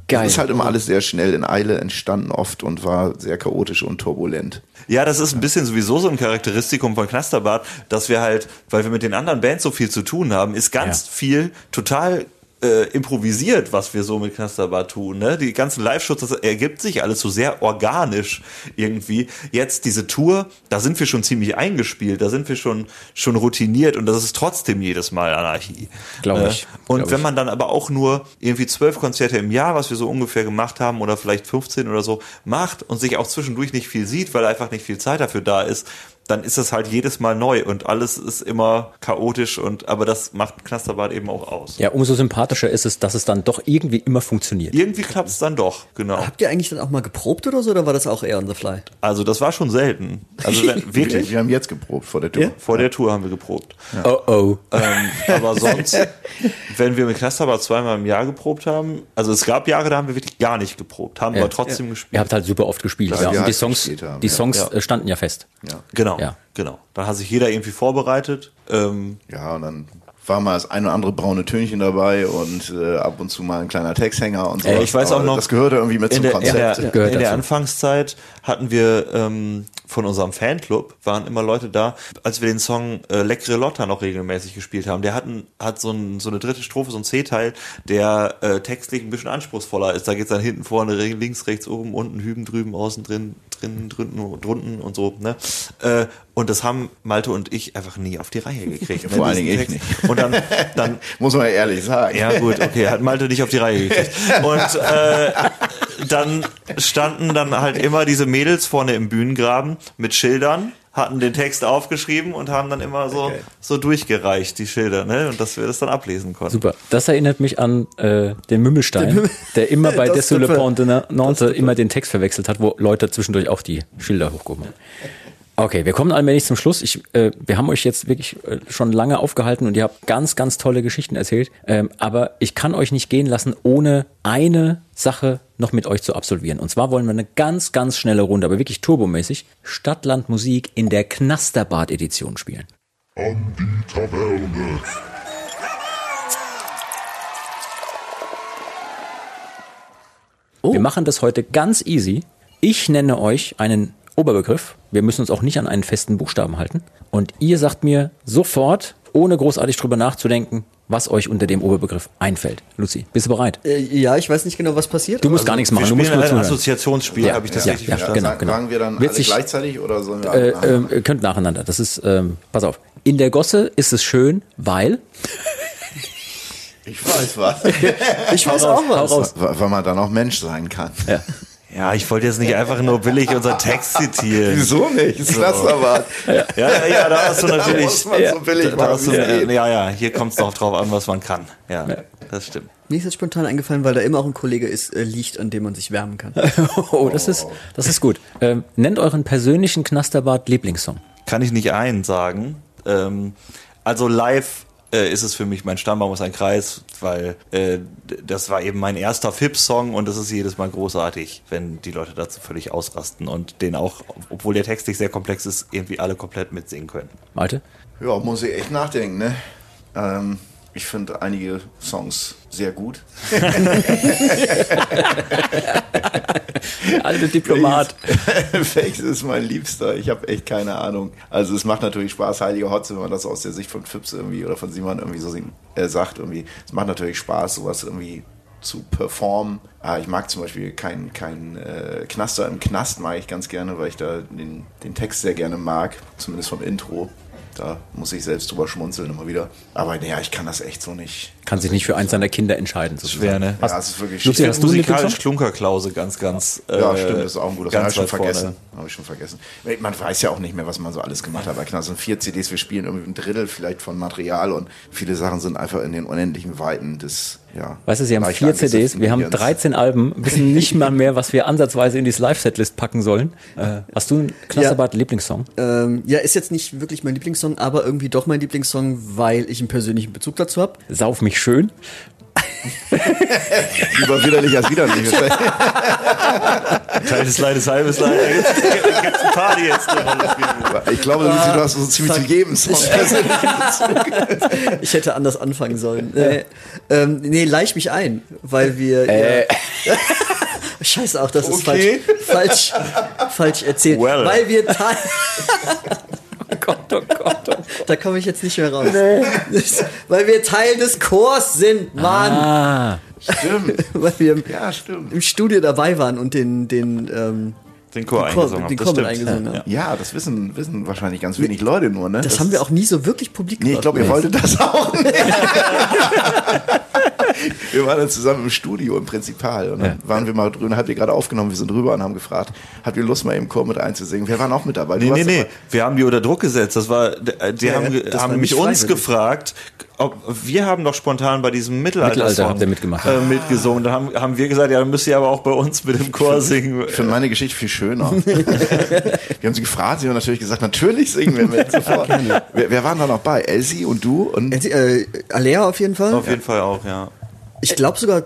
Geil. Es ist halt immer alles sehr schnell in Eile entstanden oft und war sehr chaotisch und turbulent. Ja, das ist ein bisschen sowieso so ein Charakteristikum von Knasterbart, dass wir halt, weil wir mit den anderen Bands so viel zu tun haben, ist ganz Ja. viel total äh, improvisiert, was wir so mit Knasterbart tun. Ne? Die ganzen Live-Shows, das ergibt sich alles so sehr organisch irgendwie. Jetzt diese Tour, da sind wir schon ziemlich eingespielt, da sind wir schon, schon routiniert und das ist trotzdem jedes Mal Anarchie. Glaub Äh, ich, Und glaub wenn man dann aber auch nur irgendwie zwölf Konzerte im Jahr, was wir so ungefähr gemacht haben, oder vielleicht 15 oder so, macht und sich auch zwischendurch nicht viel sieht, weil einfach nicht viel Zeit dafür da ist, dann ist das halt jedes Mal neu und alles ist immer chaotisch und aber das macht Knasterbad eben auch aus. Ja, umso sympathischer ist es, dass es dann doch irgendwie immer funktioniert. Irgendwie klappt es dann doch, genau. Habt ihr eigentlich dann auch mal geprobt oder so, oder war das auch eher on the fly? Also das war schon selten. Also *laughs* wenn, Wir, wirklich, wir haben jetzt geprobt vor der Tour. Ja? vor der Tour haben wir geprobt. Oh oh. Ähm, aber *laughs* sonst, wenn wir mit Knasterbad zweimal im Jahr geprobt haben, also es gab Jahre, da haben wir wirklich gar nicht geprobt, haben aber trotzdem gespielt. Ihr habt halt super oft gespielt. Ja, und die halt Songs, die ja. Songs Ja. äh, standen ja fest. Ja. Genau, Ja. genau. Da hat sich jeder irgendwie vorbereitet. Ähm, ja, und dann war mal das ein oder andere braune Tönchen dabei und äh, ab und zu mal ein kleiner Texthänger und so. Äh, ich weiß auch noch, Das gehörte irgendwie mit in zum der, in Konzept. der, Gehört in der. Anfangszeit hatten wir ähm, von unserem Fanclub waren immer Leute da, als wir den Song äh, Leckere Lotta noch regelmäßig gespielt haben. Der hat, ein, hat so, ein, so eine dritte Strophe, so ein C-Teil, der äh, textlich ein bisschen anspruchsvoller ist. Da geht's dann hinten, vorne, links, rechts, oben, unten, hüben, drüben, außen, drin, drinnen, drunten, drunten und so. Ne? Äh, und das haben Malte und ich einfach nie auf die Reihe gekriegt. *laughs* Vor ne, allen diesen Dingen ich Text. Und dann, dann *laughs* Muss man ja ehrlich sagen. ja, gut, okay, hat Malte nicht auf die Reihe gekriegt. *laughs* Und äh, dann standen dann halt immer diese Mädels vorne im Bühnengraben mit Schildern, hatten den Text aufgeschrieben und haben dann immer so, Okay. so durchgereicht, die Schilder, ne? Und dass wir das dann ablesen konnten. Super. Das erinnert mich an äh, den Mümmelstein, der immer bei Dessous le Pont de Nantes immer den Text verwechselt hat, wo Leute zwischendurch auch die Schilder hochgehoben haben. Okay, wir kommen allmählich zum Schluss. Ich, äh, wir haben euch jetzt wirklich äh, schon lange aufgehalten und ihr habt ganz, ganz tolle Geschichten erzählt. Ähm, aber ich kann euch nicht gehen lassen, ohne eine Sache noch mit euch zu absolvieren. Und zwar wollen wir eine ganz, ganz schnelle Runde, aber wirklich turbomäßig, Stadtland Musik in der Knasterbad-Edition spielen. an die Taverne. Wir machen das heute ganz easy. Ich nenne euch einen Oberbegriff. Wir müssen uns auch nicht an einen festen Buchstaben halten. Und ihr sagt mir sofort, ohne großartig drüber nachzudenken, was euch unter dem Oberbegriff einfällt. Lucy, bist du bereit? Äh, ja, ich weiß nicht genau, was passiert. Du musst aber- gar nichts Wir machen, du musst nur ein zuhören. Assoziationsspiel, Ja, habe ich das ja, richtig ja, verstanden? genau, genau. sagen wir dann Wird alle sich- gleichzeitig oder sollen wir Äh, alle ihr könnt nacheinander. Das ist, ähm, pass auf. In der Gosse ist es schön, weil. Ich weiß was. *laughs* Ich weiß auch was. Weil man dann auch Mensch sein kann. Ja, ich wollte jetzt nicht einfach nur billig unseren Text zitieren. Wieso nicht? Ist das aber. Ja, ja, ja, da hast du Da natürlich. muss man so billig Da machen, hast du, ja, ja, hier kommt es doch drauf an, was man kann. Ja, das stimmt. Mir ist jetzt spontan eingefallen, weil da immer auch ein Kollege ist, äh, liegt, an dem man sich wärmen kann. *laughs* Oh, das ist, das ist gut. Ähm, nennt euren persönlichen Knasterbart-Lieblingssong. Kann ich nicht einen sagen. Ähm, also live äh, ist es für mich mein Stammbaum ist ein Kreis, weil äh, das war eben mein erster Fips-Song und das ist jedes Mal großartig, wenn die Leute dazu völlig ausrasten und den auch, obwohl der Text nicht sehr komplex ist, irgendwie alle komplett mitsingen können. Malte? Ja, muss ich echt nachdenken, ne? Ähm, ich finde einige Songs sehr gut. *laughs* Alte Diplomat. *laughs* Welches ist mein Liebster? Ich habe echt keine Ahnung. Also es macht natürlich Spaß, Heilige Hotze, wenn man das aus der Sicht von Fips irgendwie oder von Simon irgendwie so äh, sagt. Irgendwie. Es macht natürlich Spaß, sowas irgendwie zu performen. Ah, ich mag zum Beispiel keinen kein, äh, Knaster im Knast, mag ich ganz gerne, weil ich da den, den Text sehr gerne mag, zumindest vom Intro. Da muss ich selbst drüber schmunzeln immer wieder. Aber naja, ich kann das echt so nicht. Kann sich nicht für eins seiner Kinder entscheiden. sozusagen. Schwer, ne? Ja, es ist wirklich Lucy, schwierig. hast du Musikalisch? Klunkerklause ganz, ganz. Ja, äh, stimmt, das ist auch ein guter. Habe ich schon vergessen. Habe ich schon vergessen. Man weiß ja auch nicht mehr, was man so alles gemacht hat. Bei Knast sind vier CDs, wir spielen irgendwie ein Drittel vielleicht von Material und viele Sachen sind einfach in den unendlichen Weiten des, ja. Weißt du, sie haben vier CDs, wir haben Gehirns. 13 Alben, wissen nicht mal mehr, was wir ansatzweise in die Live-Setlist packen sollen. Äh, hast du einen Knasterbart-Lieblingssong? ähm, ja, ist jetzt nicht wirklich mein Lieblingssong, aber irgendwie doch mein Lieblingssong, weil ich einen persönlichen Bezug dazu habe. Sauf mich schön. *laughs* Lieber widerlich als widerlich. Kleines Leides, halbes Leid. Da gibt's- da gibt's eine Party jetzt. ich glaube, Lucy, du hast so ziemlich zu jedem Song. Ich hätte anders anfangen sollen. Äh, ähm, nee, leich mich ein, weil wir. Äh. Ja, *laughs* Scheiße, auch das ist Okay. falsch, falsch, falsch erzählt. Well. Weil wir Teil. *laughs* Oh Gott, oh Gott, oh Gott. Da komme ich jetzt nicht mehr raus. Weil wir Teil des Chors sind, Mann. Ah, Stimmt. *laughs* Weil wir im, Ja, stimmt. im Studio dabei waren und den, den, ähm, Den Chor den Chor, eingesungen den. Chor mit Das eingesungen haben. Ja, das wissen, wissen wahrscheinlich ganz wenig Leute nur, ne? Das, haben wir auch nie so wirklich publik Nee, ich glaube, ihr wolltet das auch *laughs* nicht. *laughs* wir waren dann zusammen im Studio im Prinzipal und dann waren wir mal drüben, habt ihr gerade aufgenommen, wir sind drüber und haben gefragt, habt ihr Lust mal im Chor mit einzusingen? Wir waren auch mit dabei. Du Nee, nee, nee. Wir haben die unter Druck gesetzt. Das war, die Ja, haben, ja, das haben war mich uns gefragt, ob, wir haben doch spontan bei diesem Mittelalter, Mittelalter habt ihr mitgemacht. äh, mitgesungen. Da haben, haben wir gesagt, ja, dann müsst ihr aber auch bei uns mit dem Chor singen. Ich finde meine Geschichte viel schöner. *laughs* wir haben sie gefragt, sie haben natürlich gesagt, natürlich singen wir mit. *laughs* Sofort. wer, wer waren da noch bei? Elsie und du? Und Äh, Alea auf jeden Fall. Auf jeden Fall auch, ja. Ich glaube sogar,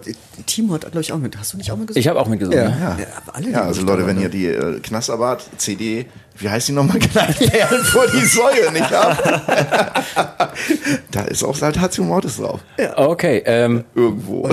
Timo hat, glaube ich, auch mit. Hast du nicht auch mal gesungen? ich habe auch mitgesungen. ja. Ja. Ja. alle ja, also Leute, wenn ihr die äh, Knasterbart-CD, wie heißt die nochmal, *laughs* Knallperlen vor die Säue nicht habt, da ist auch Saltatio Mortis drauf. Okay, ähm, Irgendwo.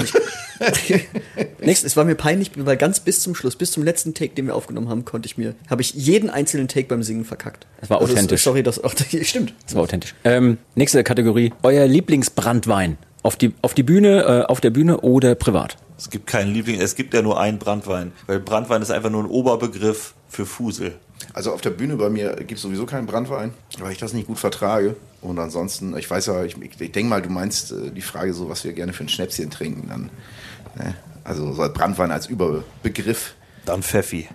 *laughs* Nächstes, es war mir peinlich, weil ganz bis zum Schluss, bis zum letzten Take, den wir aufgenommen haben, konnte ich mir, habe ich jeden einzelnen Take beim Singen verkackt. Das war authentisch. sorry, das *laughs* auch, stimmt. das war authentisch. Ähm, nächste Kategorie. Euer Lieblingsbrandwein. Auf die, auf die Bühne, äh, auf der Bühne oder privat. Es gibt keinen Liebling, es gibt ja nur einen Brandwein. Weil Brandwein ist einfach nur ein Oberbegriff für Fusel. Also auf der Bühne bei mir gibt es sowieso keinen Brandwein, weil ich das nicht gut vertrage. Und ansonsten, ich weiß ja, ich, ich denke mal, du meinst äh, die Frage so, was wir gerne für ein Schnäpschen trinken. Dann, ne? Also so Brandwein als Überbegriff. Dann Pfeffi.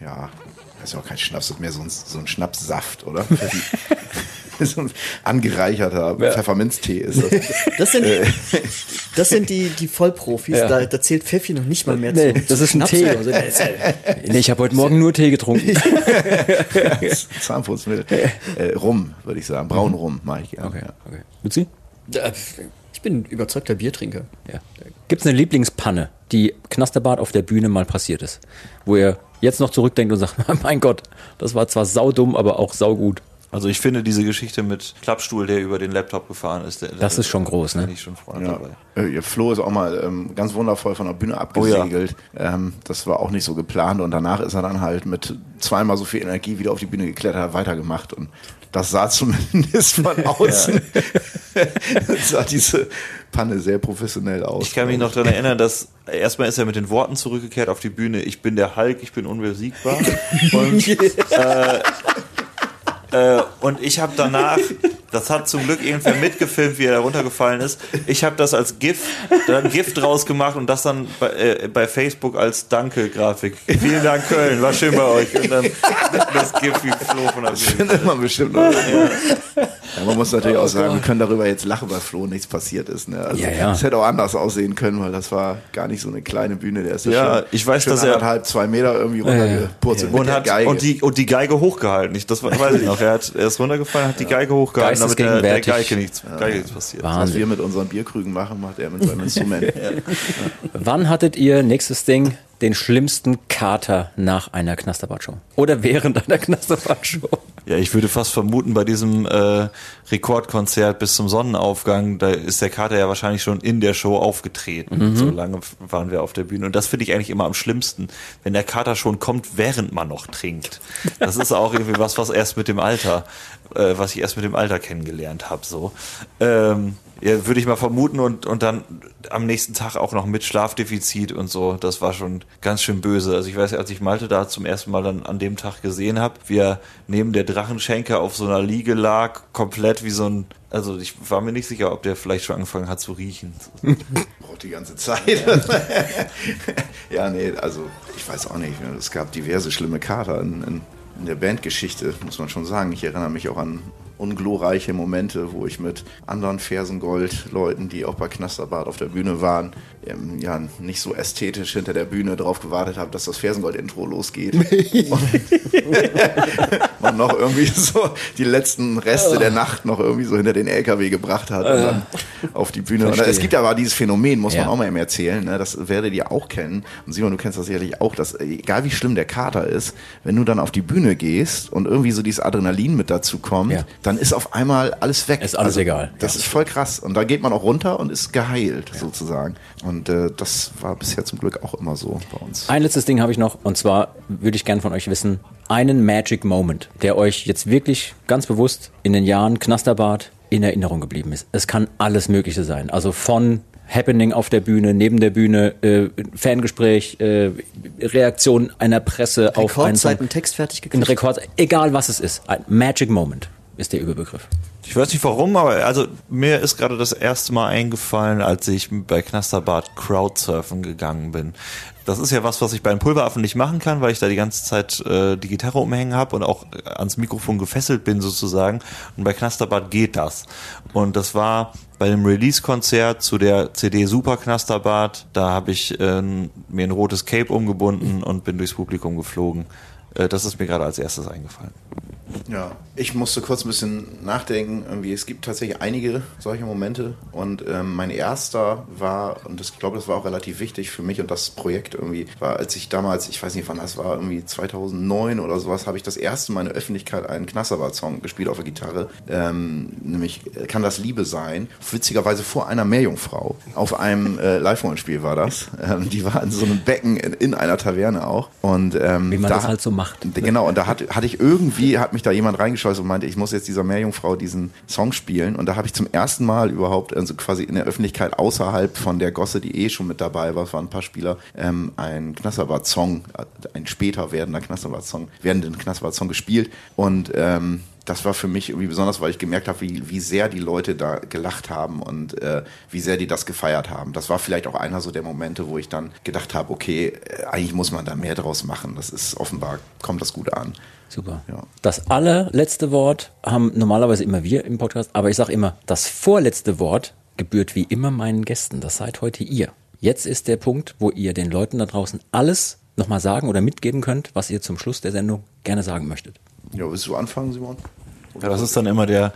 Ja, das ist ja auch kein Schnaps, das ist mehr so ein, so ein Schnapssaft, oder? *laughs* so ein angereicherter Pfefferminztee ist das. Das sind, das sind die, die Vollprofis, Ja. da, da zählt Pfeffi noch nicht mal mehr Nee, zu. das ist ein Schnaps Tee. oder so. Das ist ja- Nee, ich habe heute Morgen nur Tee getrunken. *laughs* Zahnputzmittel. Äh, Rum, würde ich sagen. Braun Rum mache ich gerne. Okay, Ja. okay. Luzi? Äh, Ich bin überzeugter Biertrinker. Ja. Gibt es eine Lieblingspanne, die Knasterbart auf der Bühne mal passiert ist? Wo ihr jetzt noch zurückdenkt und sagt, *laughs* mein Gott, das war zwar saudumm, aber auch saugut. Also ich finde diese Geschichte mit Klappstuhl, der über den Laptop gefahren ist, der, Das ist schon groß, ne? bin ich schon Ja. dabei. Äh, ihr Flo ist auch mal ähm, ganz wundervoll von der Bühne abgesegelt. ähm, das war auch nicht so geplant und danach ist er dann halt mit zweimal so viel Energie wieder auf die Bühne geklettert, hat weitergemacht und das sah zumindest von *laughs* außen, *laughs* sah diese Panne sehr professionell aus. Ich kann mich noch daran erinnern, dass erstmal ist er mit den Worten zurückgekehrt auf die Bühne, ich bin der Hulk, ich bin unbesiegbar. *laughs* und, äh, äh, und ich habe danach, das hat zum Glück irgendwer *laughs* mitgefilmt, wie er da runtergefallen ist. Ich habe das als GIF, dann GIF draus gemacht und das dann bei, äh, bei Facebook als Danke-Grafik. Vielen Dank Köln, war schön bei euch. Und dann *laughs* das GIF wie Flo von der Bühne. findet man bestimmt noch. Ja, man muss natürlich auch sagen, wir können darüber jetzt lachen, weil Flo nichts passiert ist. Ne? Also, Ja, ja. Es hätte auch anders aussehen können, weil das war gar nicht so eine kleine Bühne. Der ist Ja, schön, ich weiß, dass er- anderthalb, zwei Meter irgendwie runtergepurzelt mit Und, der hat, Geige. und, die, und die Geige hochgehalten. Ich, das weiß ich noch. Er, hat, er ist runtergefallen, hat die Geige hochgehalten, damit der, der Geistesgegenwärtig. Geige nichts, Geige nichts passiert. Was Wahnsinn. wir mit unseren Bierkrügen machen, macht er mit seinem Instrument. *laughs* Wann hattet ihr, nächstes Ding, den schlimmsten Kater nach einer Knasterbad-Show? Oder während einer Knasterbad-Show? Ja, ich würde fast vermuten, bei diesem äh, Rekordkonzert bis zum Sonnenaufgang, da ist der Kater ja wahrscheinlich schon in der Show aufgetreten. So lange waren wir auf der Bühne. Und das finde ich eigentlich immer am schlimmsten, wenn der Kater schon kommt, während man noch trinkt. Das ist auch irgendwie was, was erst mit dem Alter, äh, was ich erst mit dem Alter kennengelernt habe. So. Ähm, ja, würde ich mal vermuten und, und dann am nächsten Tag auch noch mit Schlafdefizit und so. Das war schon ganz schön böse. Also ich weiß, als ich Malte da zum ersten Mal dann an dem Tag gesehen habe, wie er neben der Drachenschenke auf so einer Liege lag, komplett wie so ein, also ich war mir nicht sicher, ob der vielleicht schon angefangen hat zu riechen. *laughs* Braucht die ganze Zeit. *laughs* ja, nee, also ich weiß auch nicht. Es gab diverse schlimme Kater in, in, in der Bandgeschichte, muss man schon sagen. Ich erinnere mich auch an unglorreiche Momente, wo ich mit anderen Fersengold-Leuten, die auch bei Knasterbad auf der Bühne waren, ähm, ja, nicht so ästhetisch hinter der Bühne drauf gewartet habe, dass das Fersengold-Intro losgeht. *laughs* *laughs* und, noch irgendwie so die letzten Reste der Nacht noch irgendwie so hinter den LKW gebracht hat und dann auf die Bühne. Verstehe. es gibt aber dieses Phänomen, muss man Ja. auch mal eben erzählen, ne? das werdet ihr auch kennen. Und Simon, du kennst das sicherlich auch, dass egal wie schlimm der Kater ist, wenn du dann auf die Bühne gehst und irgendwie so dieses Adrenalin mit dazu kommt, Ja. Dann ist auf einmal alles weg. Also Ist alles egal. Das ist voll krass. Und da geht man auch runter und ist geheilt, sozusagen. Und äh, das war bisher zum Glück auch immer so bei uns. Ein letztes Ding habe ich noch und zwar würde ich gern von euch wissen, einen Magic Moment, der euch jetzt wirklich ganz bewusst in den Jahren Knasterbad in Erinnerung geblieben ist. Es kann alles Mögliche sein. Also von Happening auf der Bühne, neben der Bühne, äh, Fangespräch, äh, Reaktion einer Presse auf einen Rekordzeit Song. einen Text fertig Ein gekriegt. Rekord, egal was es ist. Ein Magic Moment ist der Überbegriff. Ich weiß nicht warum, aber also mir ist gerade das erste Mal eingefallen, als ich bei Knasterbad Crowdsurfen gegangen bin. Das ist ja was, was ich bei den Pulveraffen nicht machen kann, weil ich da die ganze Zeit äh, die Gitarre umhängen habe und auch äh, ans Mikrofon gefesselt bin sozusagen. Und bei Knasterbad geht das. Und das war bei dem Release-Konzert zu der CD Super Knasterbad. Da habe ich äh, mir ein rotes Cape umgebunden und bin durchs Publikum geflogen. Äh, das ist mir gerade als erstes eingefallen. Ja, ich musste kurz ein bisschen nachdenken. Irgendwie, es gibt tatsächlich einige solche Momente. Und ähm, mein erster war, und das, ich glaube, das war auch relativ wichtig für mich und das Projekt irgendwie, war, als ich damals, ich weiß nicht wann das war, irgendwie 2009 oder sowas, habe ich das erste Mal in der Öffentlichkeit einen Knasserbad-Song gespielt auf der Gitarre. Ähm, nämlich äh, Kann das Liebe sein? Witzigerweise vor einer Meerjungfrau. Auf einem äh, Live-Rollenspiel war das. Ähm, die war in so einem Becken in, in einer Taverne auch. Und, ähm, Wie man da- das halt so macht. Genau, und da hat, hatte ich irgendwie, hat mich da jemand reingeschleust und meinte, ich muss jetzt dieser Meerjungfrau diesen Song spielen. Und da habe ich zum ersten Mal überhaupt, also quasi in der Öffentlichkeit außerhalb von der Gosse, die eh schon mit dabei war, es waren ein paar Spieler, ähm, ein Knasserbad-Song, äh, ein später werdender Knasserbad-Song, werdenden Knasserbad-Song gespielt. Und ähm, das war für mich irgendwie besonders, weil ich gemerkt habe, wie, wie sehr die Leute da gelacht haben und äh, wie sehr die das gefeiert haben. Das war vielleicht auch einer so der Momente, wo ich dann gedacht habe, okay, äh, eigentlich muss man da mehr draus machen. Das ist offenbar, kommt das gut an. Super. Ja. Das allerletzte Wort haben normalerweise immer wir im Podcast, aber ich sage immer, das vorletzte Wort gebührt wie immer meinen Gästen. Das seid heute ihr. Jetzt ist der Punkt, wo ihr den Leuten da draußen alles nochmal sagen oder mitgeben könnt, was ihr zum Schluss der Sendung gerne sagen möchtet. Ja, willst du anfangen, Simon? Ja, das ist dann immer der,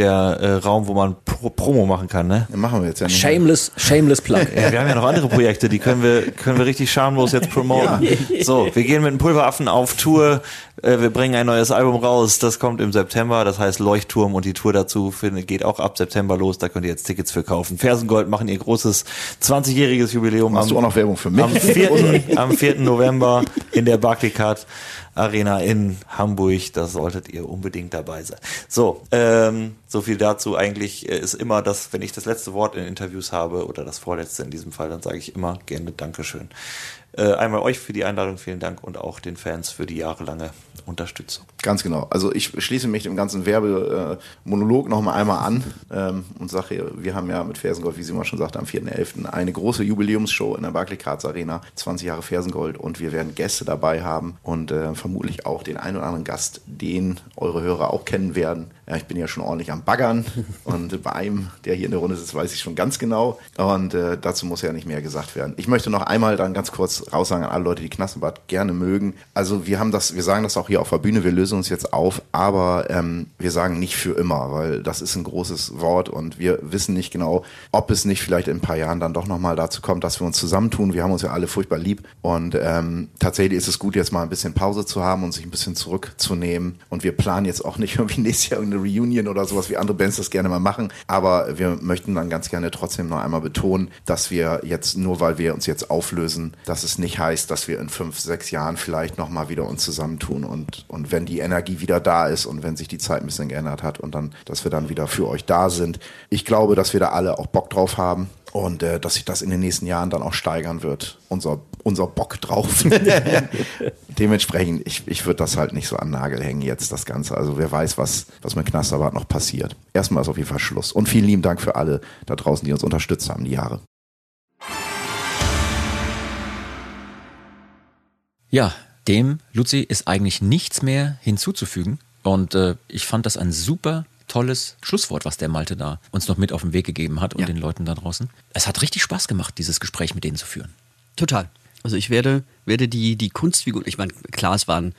der äh, Raum, wo man Pro Promo machen kann, ne? Machen wir jetzt ja nicht. Shameless, shameless Plug. Ja, wir haben ja noch andere Projekte, die können wir, können wir richtig schamlos jetzt promoten. So, wir gehen mit dem Pulveraffen auf Tour. Äh, Wir bringen ein neues Album raus. Das kommt im September. Das heißt Leuchtturm und die Tour dazu findet- geht auch ab September los. Da könnt ihr jetzt Tickets für kaufen. Fersengold machen ihr großes 20-jähriges Jubiläum. Machst du auch noch Werbung für mich? Am 4. am 4. November in der Barclaycard Arena in Hamburg. Da solltet ihr unbedingt dabei sein. So, ähm, so viel dazu. Eigentlich äh, ist immer das, wenn ich das letzte Wort in Interviews habe oder das vorletzte in diesem Fall, dann sage ich immer gerne Dankeschön. Äh, einmal euch für die Einladung, vielen Dank und auch den Fans für die jahrelange Unterstützung. Ganz genau. Also ich schließe mich dem ganzen Werbemonolog noch mal einmal an ähm, und sage, wir haben ja mit Fersengold, wie Simon schon sagte, am 4.11. eine große Jubiläumsshow in der Barclaycards Arena, 20 Jahre Fersengold und wir werden Gäste dabei haben und äh, vermutlich auch den einen oder anderen Gast, den eure Hörer auch kennen werden. Ja, ich bin ja schon ordentlich am Baggern *laughs* und bei einem, der hier in der Runde sitzt, weiß ich schon ganz genau und äh, dazu muss ja nicht mehr gesagt werden. Ich möchte noch einmal dann ganz kurz raussagen an alle Leute, die Knassenbad gerne mögen. Also wir haben das, wir sagen das auch hier auf der Bühne, wir lösen uns jetzt auf, aber ähm, wir sagen nicht für immer, weil das ist ein großes Wort und wir wissen nicht genau, ob es nicht vielleicht in ein paar Jahren dann doch nochmal dazu kommt, dass wir uns zusammentun. Wir haben uns ja alle furchtbar lieb und ähm, tatsächlich ist es gut, jetzt mal ein bisschen Pause zu haben und sich ein bisschen zurückzunehmen und wir planen jetzt auch nicht *laughs* irgendwie nächstes Jahr irgendeine Reunion oder sowas, wie andere Bands das gerne mal machen, aber wir möchten dann ganz gerne trotzdem noch einmal betonen, dass wir jetzt, nur weil wir uns jetzt auflösen, dass es nicht heißt, dass wir in fünf, sechs Jahren vielleicht nochmal wieder uns zusammentun und, und wenn die Energie wieder da ist und wenn sich die Zeit ein bisschen geändert hat und dann, dass wir dann wieder für euch da sind. Ich glaube, dass wir da alle auch Bock drauf haben und äh, dass sich das in den nächsten Jahren dann auch steigern wird. Unser, unser Bock drauf. *laughs* Dementsprechend, ich, ich würde das halt nicht so an den Nagel hängen jetzt, das Ganze. Also wer weiß, was, was mit Knasterbad noch passiert. Erstmal ist auf jeden Fall Schluss. Und vielen lieben Dank für alle da draußen, die uns unterstützt haben, die Jahre. Ja, dem, Luzi, ist eigentlich nichts mehr hinzuzufügen. Und äh, ich fand das ein super tolles Schlusswort, was der Malte da uns noch mit auf den Weg gegeben hat und Ja. den Leuten da draußen. Es hat richtig Spaß gemacht, dieses Gespräch mit denen zu führen. Total. Also ich werde, werde die, die Kunstfiguren, ich meine, klar, es waren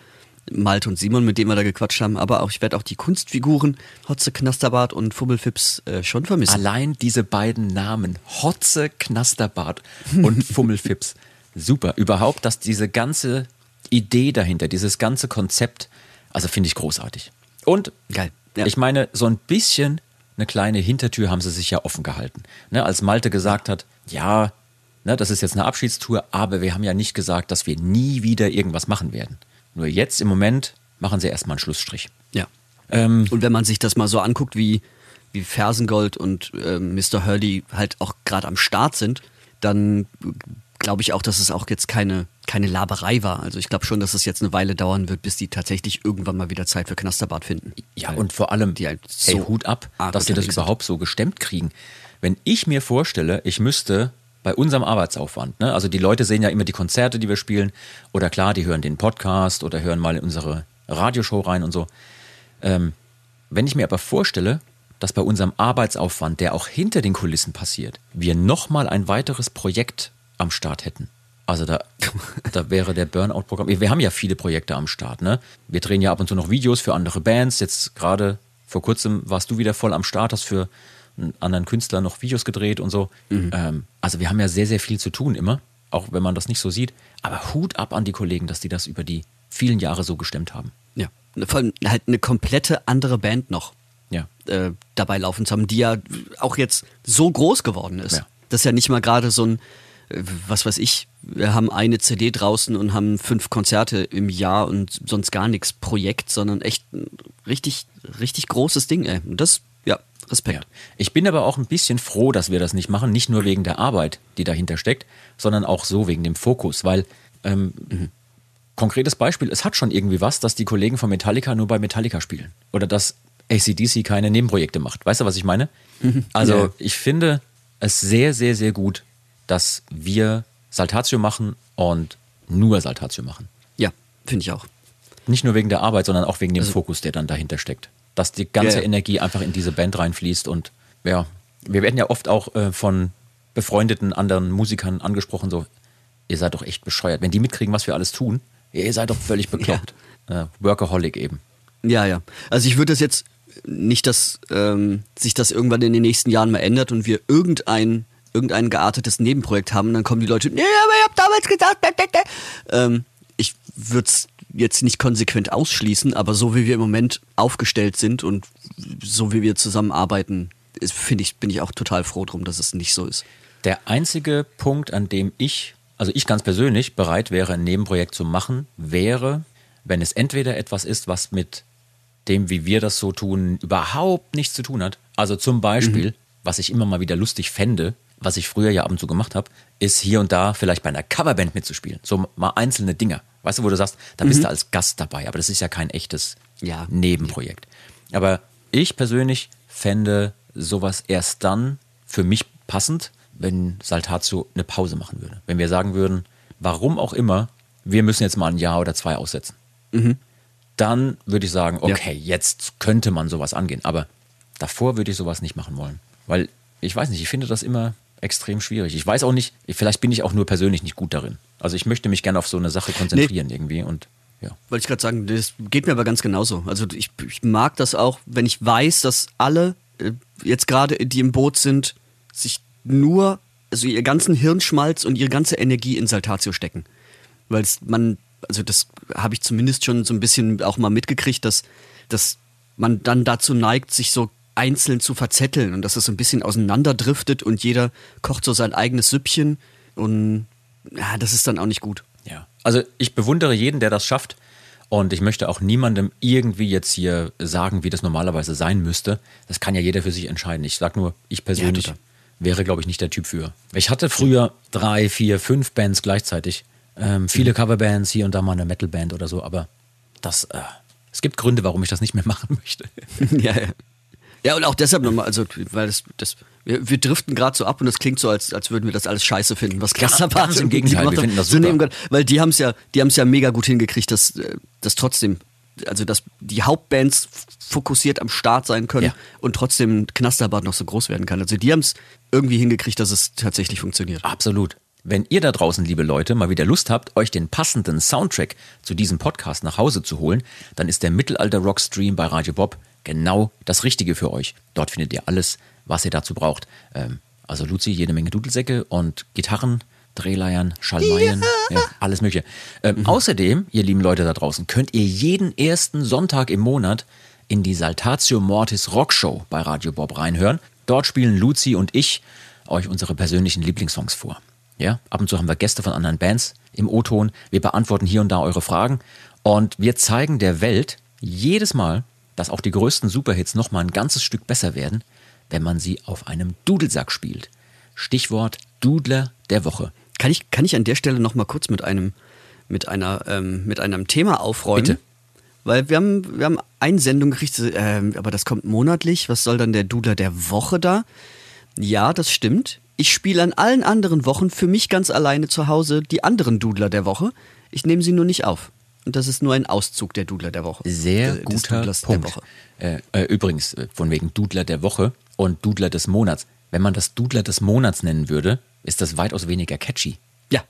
Malte und Simon, mit denen wir da gequatscht haben, aber auch ich werde auch die Kunstfiguren Hotze Knasterbart und Fummelfips äh, schon vermissen. Allein diese beiden Namen, Hotze, Knasterbart und *laughs* Fummelfips. Super. Überhaupt, dass diese ganze Idee dahinter, dieses ganze Konzept, also finde ich großartig. Und Geil. Ja. ich meine, so ein bisschen eine kleine Hintertür haben sie sich ja offen gehalten. Ne, als Malte gesagt hat, ja, ne, das ist jetzt eine Abschiedstour, aber wir haben ja nicht gesagt, dass wir nie wieder irgendwas machen werden. Nur jetzt im Moment machen sie erstmal einen Schlussstrich. Ja. Ähm, Und wenn man sich das mal so anguckt, wie, wie Fersengold und ähm, Mr. Hurley halt auch gerade am Start sind, dann glaube ich auch, dass es auch jetzt keine, keine Laberei war. Also ich glaube schon, dass es jetzt eine Weile dauern wird, bis die tatsächlich irgendwann mal wieder Zeit für Knasterbart finden. Ja, Weil und vor allem, die halt ey, so Hut ab, dass die das überhaupt so gestemmt kriegen. Wenn ich mir vorstelle, ich müsste bei unserem Arbeitsaufwand, ne, also die Leute sehen ja immer die Konzerte, die wir spielen, oder klar, die hören den Podcast oder hören mal in unsere Radioshow rein und so. Ähm, wenn ich mir aber vorstelle, dass bei unserem Arbeitsaufwand, der auch hinter den Kulissen passiert, wir nochmal ein weiteres Projekt am Start hätten. Also da, da wäre der Burnout-Programm. Wir haben ja viele Projekte am Start, ne? Wir drehen ja ab und zu noch Videos für andere Bands. Jetzt gerade vor kurzem warst du wieder voll am Start, hast für einen anderen Künstler noch Videos gedreht und so. Ähm, also wir haben ja sehr, sehr viel zu tun immer, auch wenn man das nicht so sieht. Aber Hut ab an die Kollegen, dass die das über die vielen Jahre so gestemmt haben. Ja. Vor allem halt eine komplette andere Band noch Ja. äh, dabei laufen zu haben, die ja auch jetzt so groß geworden ist. Ja. Das ist ja nicht mal gerade so ein, was weiß ich, wir haben eine CD draußen und haben fünf Konzerte im Jahr und sonst gar nichts Projekt, sondern echt ein richtig, richtig großes Ding, ey. Und das, ja, Respekt. Ja. Ich bin aber auch ein bisschen froh, dass wir das nicht machen, nicht nur wegen der Arbeit, die dahinter steckt, sondern auch so wegen dem Fokus, weil ähm, konkretes Beispiel, es hat schon irgendwie was, dass die Kollegen von Metallica nur bei Metallica spielen oder dass ACDC keine Nebenprojekte macht. Weißt du, was ich meine? *laughs* Also Ja. ich finde es sehr, sehr, sehr gut, dass wir Saltatio machen und nur Saltatio machen. Ja, finde ich auch. Nicht nur wegen der Arbeit, sondern auch wegen dem Fokus, der dann dahinter steckt. Dass die ganze Also Ja, ja. Energie einfach in diese Band reinfließt und ja, wir werden ja oft auch äh, von befreundeten anderen Musikern angesprochen, so, ihr seid doch echt bescheuert. Wenn die mitkriegen, was wir alles tun, ja, ihr seid doch völlig bekloppt. Äh, Workaholic eben. Ja, ja. Also ich würde das jetzt nicht, dass ähm, sich das irgendwann in den nächsten Jahren mal ändert und wir irgendein, irgendein geartetes Nebenprojekt haben dann kommen die Leute, nee, aber ich hab damals gesagt, blah, blah. Ähm, ich würde es jetzt nicht konsequent ausschließen, aber so wie wir im Moment aufgestellt sind und so wie wir zusammenarbeiten, finde ich, bin ich auch total froh drum, dass es nicht so ist. Der einzige Punkt, an dem ich, also ich ganz persönlich bereit wäre, ein Nebenprojekt zu machen, wäre, wenn es entweder etwas ist, was mit dem, wie wir das so tun, überhaupt nichts zu tun hat. Also zum Beispiel, was ich immer mal wieder lustig fände, was ich früher ja ab und zu gemacht habe, ist hier und da vielleicht bei einer Coverband mitzuspielen. So mal einzelne Dinger. Weißt du, wo du sagst, da bist du als Gast dabei, aber das ist ja kein echtes Ja. Nebenprojekt. Aber ich persönlich fände sowas erst dann für mich passend, wenn Saltatio eine Pause machen würde. Wenn wir sagen würden, warum auch immer, wir müssen jetzt mal ein Jahr oder zwei aussetzen. Dann würde ich sagen, okay, jetzt könnte man sowas angehen. Aber davor würde ich sowas nicht machen wollen. Weil ich weiß nicht, ich finde das immer extrem schwierig. Ich weiß auch nicht, vielleicht bin ich auch nur persönlich nicht gut darin. Also ich möchte mich gerne auf so eine Sache konzentrieren irgendwie und ja. Wollte ich gerade sagen, das geht mir aber ganz genauso. Also ich, ich mag das auch, wenn ich weiß, dass alle äh, jetzt gerade, die im Boot sind, sich nur, also ihr ganzen Hirnschmalz und ihre ganze Energie in Saltatio stecken. Weil es man, also das habe ich zumindest schon so ein bisschen auch mal mitgekriegt, dass, dass man dann dazu neigt, sich so einzeln zu verzetteln und dass es so ein bisschen auseinanderdriftet und jeder kocht so sein eigenes Süppchen und ja, das ist dann auch nicht gut. Ja. Also ich bewundere jeden, der das schafft. Und ich möchte auch niemandem irgendwie jetzt hier sagen, wie das normalerweise sein müsste. Das kann ja jeder für sich entscheiden. Ich sag nur, ich persönlich total. wäre, glaube ich, nicht der Typ für. Ich hatte früher drei, vier, fünf Bands gleichzeitig. Ähm, viele Coverbands, hier und da mal eine Metalband oder so, aber das, äh, es gibt Gründe, warum ich das nicht mehr *laughs* machen möchte. *laughs* ja, ja. Ja, und auch deshalb nochmal, also, weil das, das wir, wir driften gerade so ab und es klingt so, als, als würden wir das alles scheiße finden, was Clusterbart ganz im Gegenteil, wir finden das So super. Gott, Weil die haben es ja, die haben es ja mega gut hingekriegt, dass, äh, dass trotzdem, also dass die Hauptbands fokussiert am Start sein können Ja. und trotzdem Knasterbart noch so groß werden kann. Also die haben es irgendwie hingekriegt, dass es tatsächlich funktioniert. Absolut. Wenn ihr da draußen, liebe Leute, mal wieder Lust habt, euch den passenden Soundtrack zu diesem Podcast nach Hause zu holen, dann ist der Mittelalter-Rock-Stream bei Radio Bob genau das Richtige für euch. Dort findet ihr alles, was ihr dazu braucht. Ähm, also Luzi, jede Menge Dudelsäcke und Gitarren, Drehleiern, Schalmeien, ja. alles mögliche. Ähm, Außerdem, ihr lieben Leute da draußen, könnt ihr jeden ersten Sonntag im Monat in die Saltatio Mortis Rockshow bei Radio Bob reinhören. Dort spielen Luzi und ich euch unsere persönlichen Lieblingssongs vor. Ja, ab und zu haben wir Gäste von anderen Bands im O-Ton. Wir beantworten hier und da eure Fragen und wir zeigen der Welt jedes Mal, dass auch die größten Superhits noch mal ein ganzes Stück besser werden, wenn man sie auf einem Dudelsack spielt. Stichwort Dudler der Woche. Kann ich, kann ich an der Stelle noch mal kurz mit einem, mit einer, ähm, mit einem Thema aufräumen? Bitte. Weil wir haben, wir haben eine Sendung gekriegt, ähm, aber das kommt monatlich. Was soll dann der Dudler der Woche da? Ja, das stimmt. Ich spiele an allen anderen Wochen für mich ganz alleine zu Hause die anderen Dudler der Woche. Ich nehme sie nur nicht auf. Und das ist nur ein Auszug der Dudler der Woche. Sehr Äh, des guter Punkt. Der Woche. Äh, äh, übrigens, äh, von wegen Dudler der Woche und Dudler des Monats. Wenn man das Dudler des Monats nennen würde, ist das weitaus weniger catchy. Ja.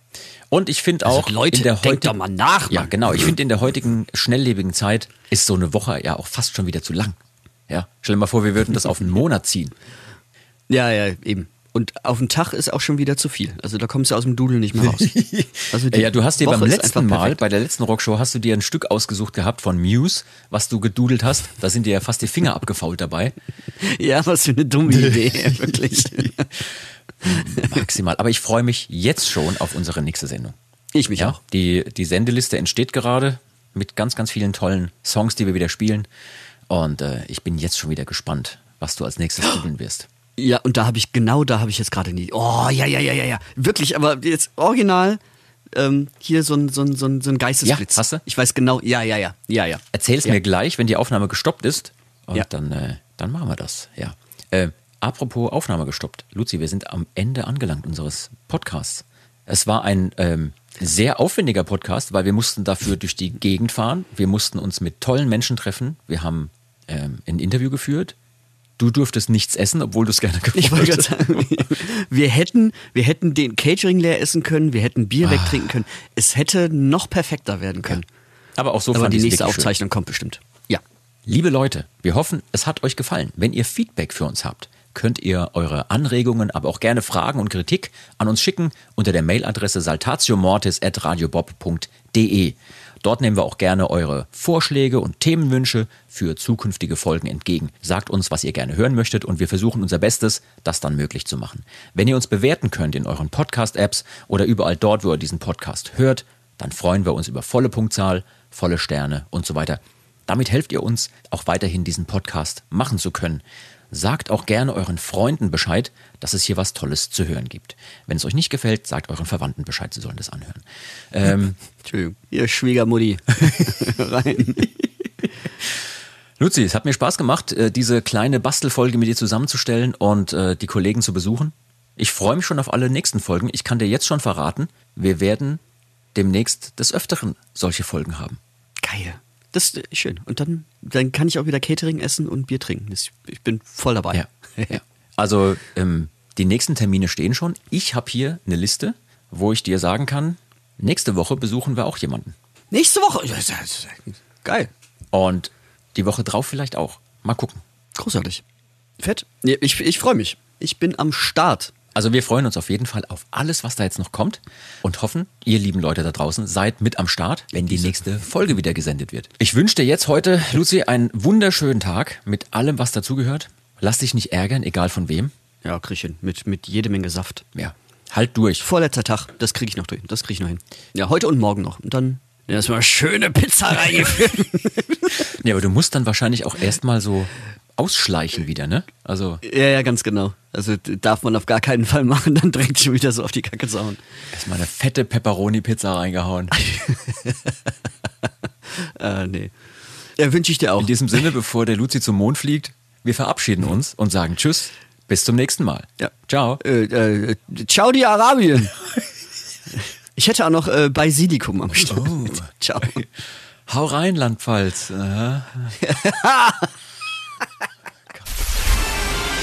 Und ich finde Also auch Leute, in der denkt doch mal nach, Ja, Mann. genau. Ich finde in der heutigen schnelllebigen Zeit ist so eine Woche ja auch fast schon wieder zu lang. Ja, stell dir mal vor, wir würden das auf einen Monat ziehen. Ja, ja, eben. Und auf den Tag ist auch schon wieder zu viel. Also da kommst du aus dem Dudel nicht mehr raus. *laughs* Also ja, du hast dir Woche beim letzten Mal, bei der letzten Rockshow, hast du dir ein Stück ausgesucht gehabt von Muse, was du gedudelt hast. Da sind dir ja fast die Finger abgefault dabei. *laughs* Ja, was für eine dumme Idee, wirklich. *laughs* Maximal. Aber ich freue mich jetzt schon auf unsere nächste Sendung. Ich mich Ja, auch. die, die Sendeliste entsteht gerade mit ganz, ganz vielen tollen Songs, die wir wieder spielen. Und äh, ich bin jetzt schon wieder gespannt, was du als nächstes *gasps* dudeln wirst. Ja, und da habe ich, genau da habe ich jetzt gerade nie. Oh, ja, ja, ja, ja, ja. Wirklich, aber jetzt original ähm, hier so ein, so ein, so ein, so ein Geistesblitz. Ja, hast du? Ich weiß genau, ja, ja, ja, ja, ja. Erzähl's Ja. mir gleich, wenn die Aufnahme gestoppt ist. Und Ja. dann, äh, dann machen wir das. Ja. Äh, apropos Aufnahme gestoppt. Luzi, wir sind am Ende angelangt unseres Podcasts. Es war ein ähm, sehr aufwendiger Podcast, weil wir mussten dafür durch die Gegend fahren. Wir mussten uns mit tollen Menschen treffen. Wir haben ähm, ein Interview geführt. Du durftest nichts essen, obwohl du es gerne gewollt Ich wollte sagen, wir hätten, wir hätten den Catering leer essen können, wir hätten Bier wegtrinken können. Es hätte noch perfekter werden können. Aber auch so Aber fand die nächste wirklich schön. Aufzeichnung kommt bestimmt. Ja. Liebe Leute, wir hoffen, es hat euch gefallen. Wenn ihr Feedback für uns habt, könnt ihr eure Anregungen, aber auch gerne Fragen und Kritik an uns schicken unter der Mailadresse saltatiomortis.radiobob.de. Dort nehmen wir auch gerne eure Vorschläge und Themenwünsche für zukünftige Folgen entgegen. Sagt uns, was ihr gerne hören möchtet und wir versuchen unser Bestes, das dann möglich zu machen. Wenn ihr uns bewerten könnt in euren Podcast-Apps oder überall dort, wo ihr diesen Podcast hört, dann freuen wir uns über volle Punktzahl, volle Sterne und so weiter. Damit helft ihr uns auch weiterhin diesen Podcast machen zu können. Sagt auch gerne euren Freunden Bescheid, dass es hier was Tolles zu hören gibt. Wenn es euch nicht gefällt, sagt euren Verwandten Bescheid, sie sollen das anhören. Ähm, *laughs* Entschuldigung, ihr Schwiegermutti. *laughs* Rein. Luzi, es hat mir Spaß gemacht, äh, diese kleine Bastelfolge mit dir zusammenzustellen und äh, die Kollegen zu besuchen. Ich freue mich schon auf alle nächsten Folgen. Ich kann dir jetzt schon verraten, wir werden demnächst des Öfteren solche Folgen haben. Geil. Das ist schön. Und dann, dann kann ich auch wieder Catering essen und Bier trinken. Ich bin voll dabei. Ja. *laughs* ja. Also ähm, die nächsten Termine stehen schon. Ich habe hier eine Liste, wo ich dir sagen kann, nächste Woche besuchen wir auch jemanden. Nächste Woche. Geil. Und die Woche drauf vielleicht auch. Mal gucken. Großartig. Fett. Ich ich freue mich. Ich bin am Start. Also wir freuen uns auf jeden Fall auf alles, was da jetzt noch kommt und hoffen, ihr lieben Leute da draußen seid mit am Start, wenn die nächste Folge wieder gesendet wird. Ich wünsche dir jetzt heute, Lucy, einen wunderschönen Tag mit allem, was dazugehört. Lass dich nicht ärgern, egal von wem. Ja, krieg ich hin. Mit, mit jede Menge Saft. Ja, halt durch. Vorletzter Tag. Das kriege ich noch durch. Das kriege ich noch hin. Ja, heute und morgen noch. Und dann erstmal schöne Pizza reingeführt. *laughs* Ja, aber du musst dann wahrscheinlich auch erstmal so ausschleichen wieder, ne? Also ja, ja, ganz genau. Also darf man auf gar keinen Fall machen, dann direkt schon wieder so auf die Kacke sauen. erstmal eine fette Pepperoni-Pizza reingehauen. *laughs* Äh, nee. Ja, wünsche ich dir auch. In diesem Sinne, bevor der Luzi zum Mond fliegt, wir verabschieden uns und sagen Tschüss, bis zum nächsten Mal. Ja. Ciao. Äh, äh, ciao, die Arabien. *laughs* Ich hätte auch noch äh, Basilikum am Start. Oh. *laughs* Ciao. Hau rein, Landpfalz.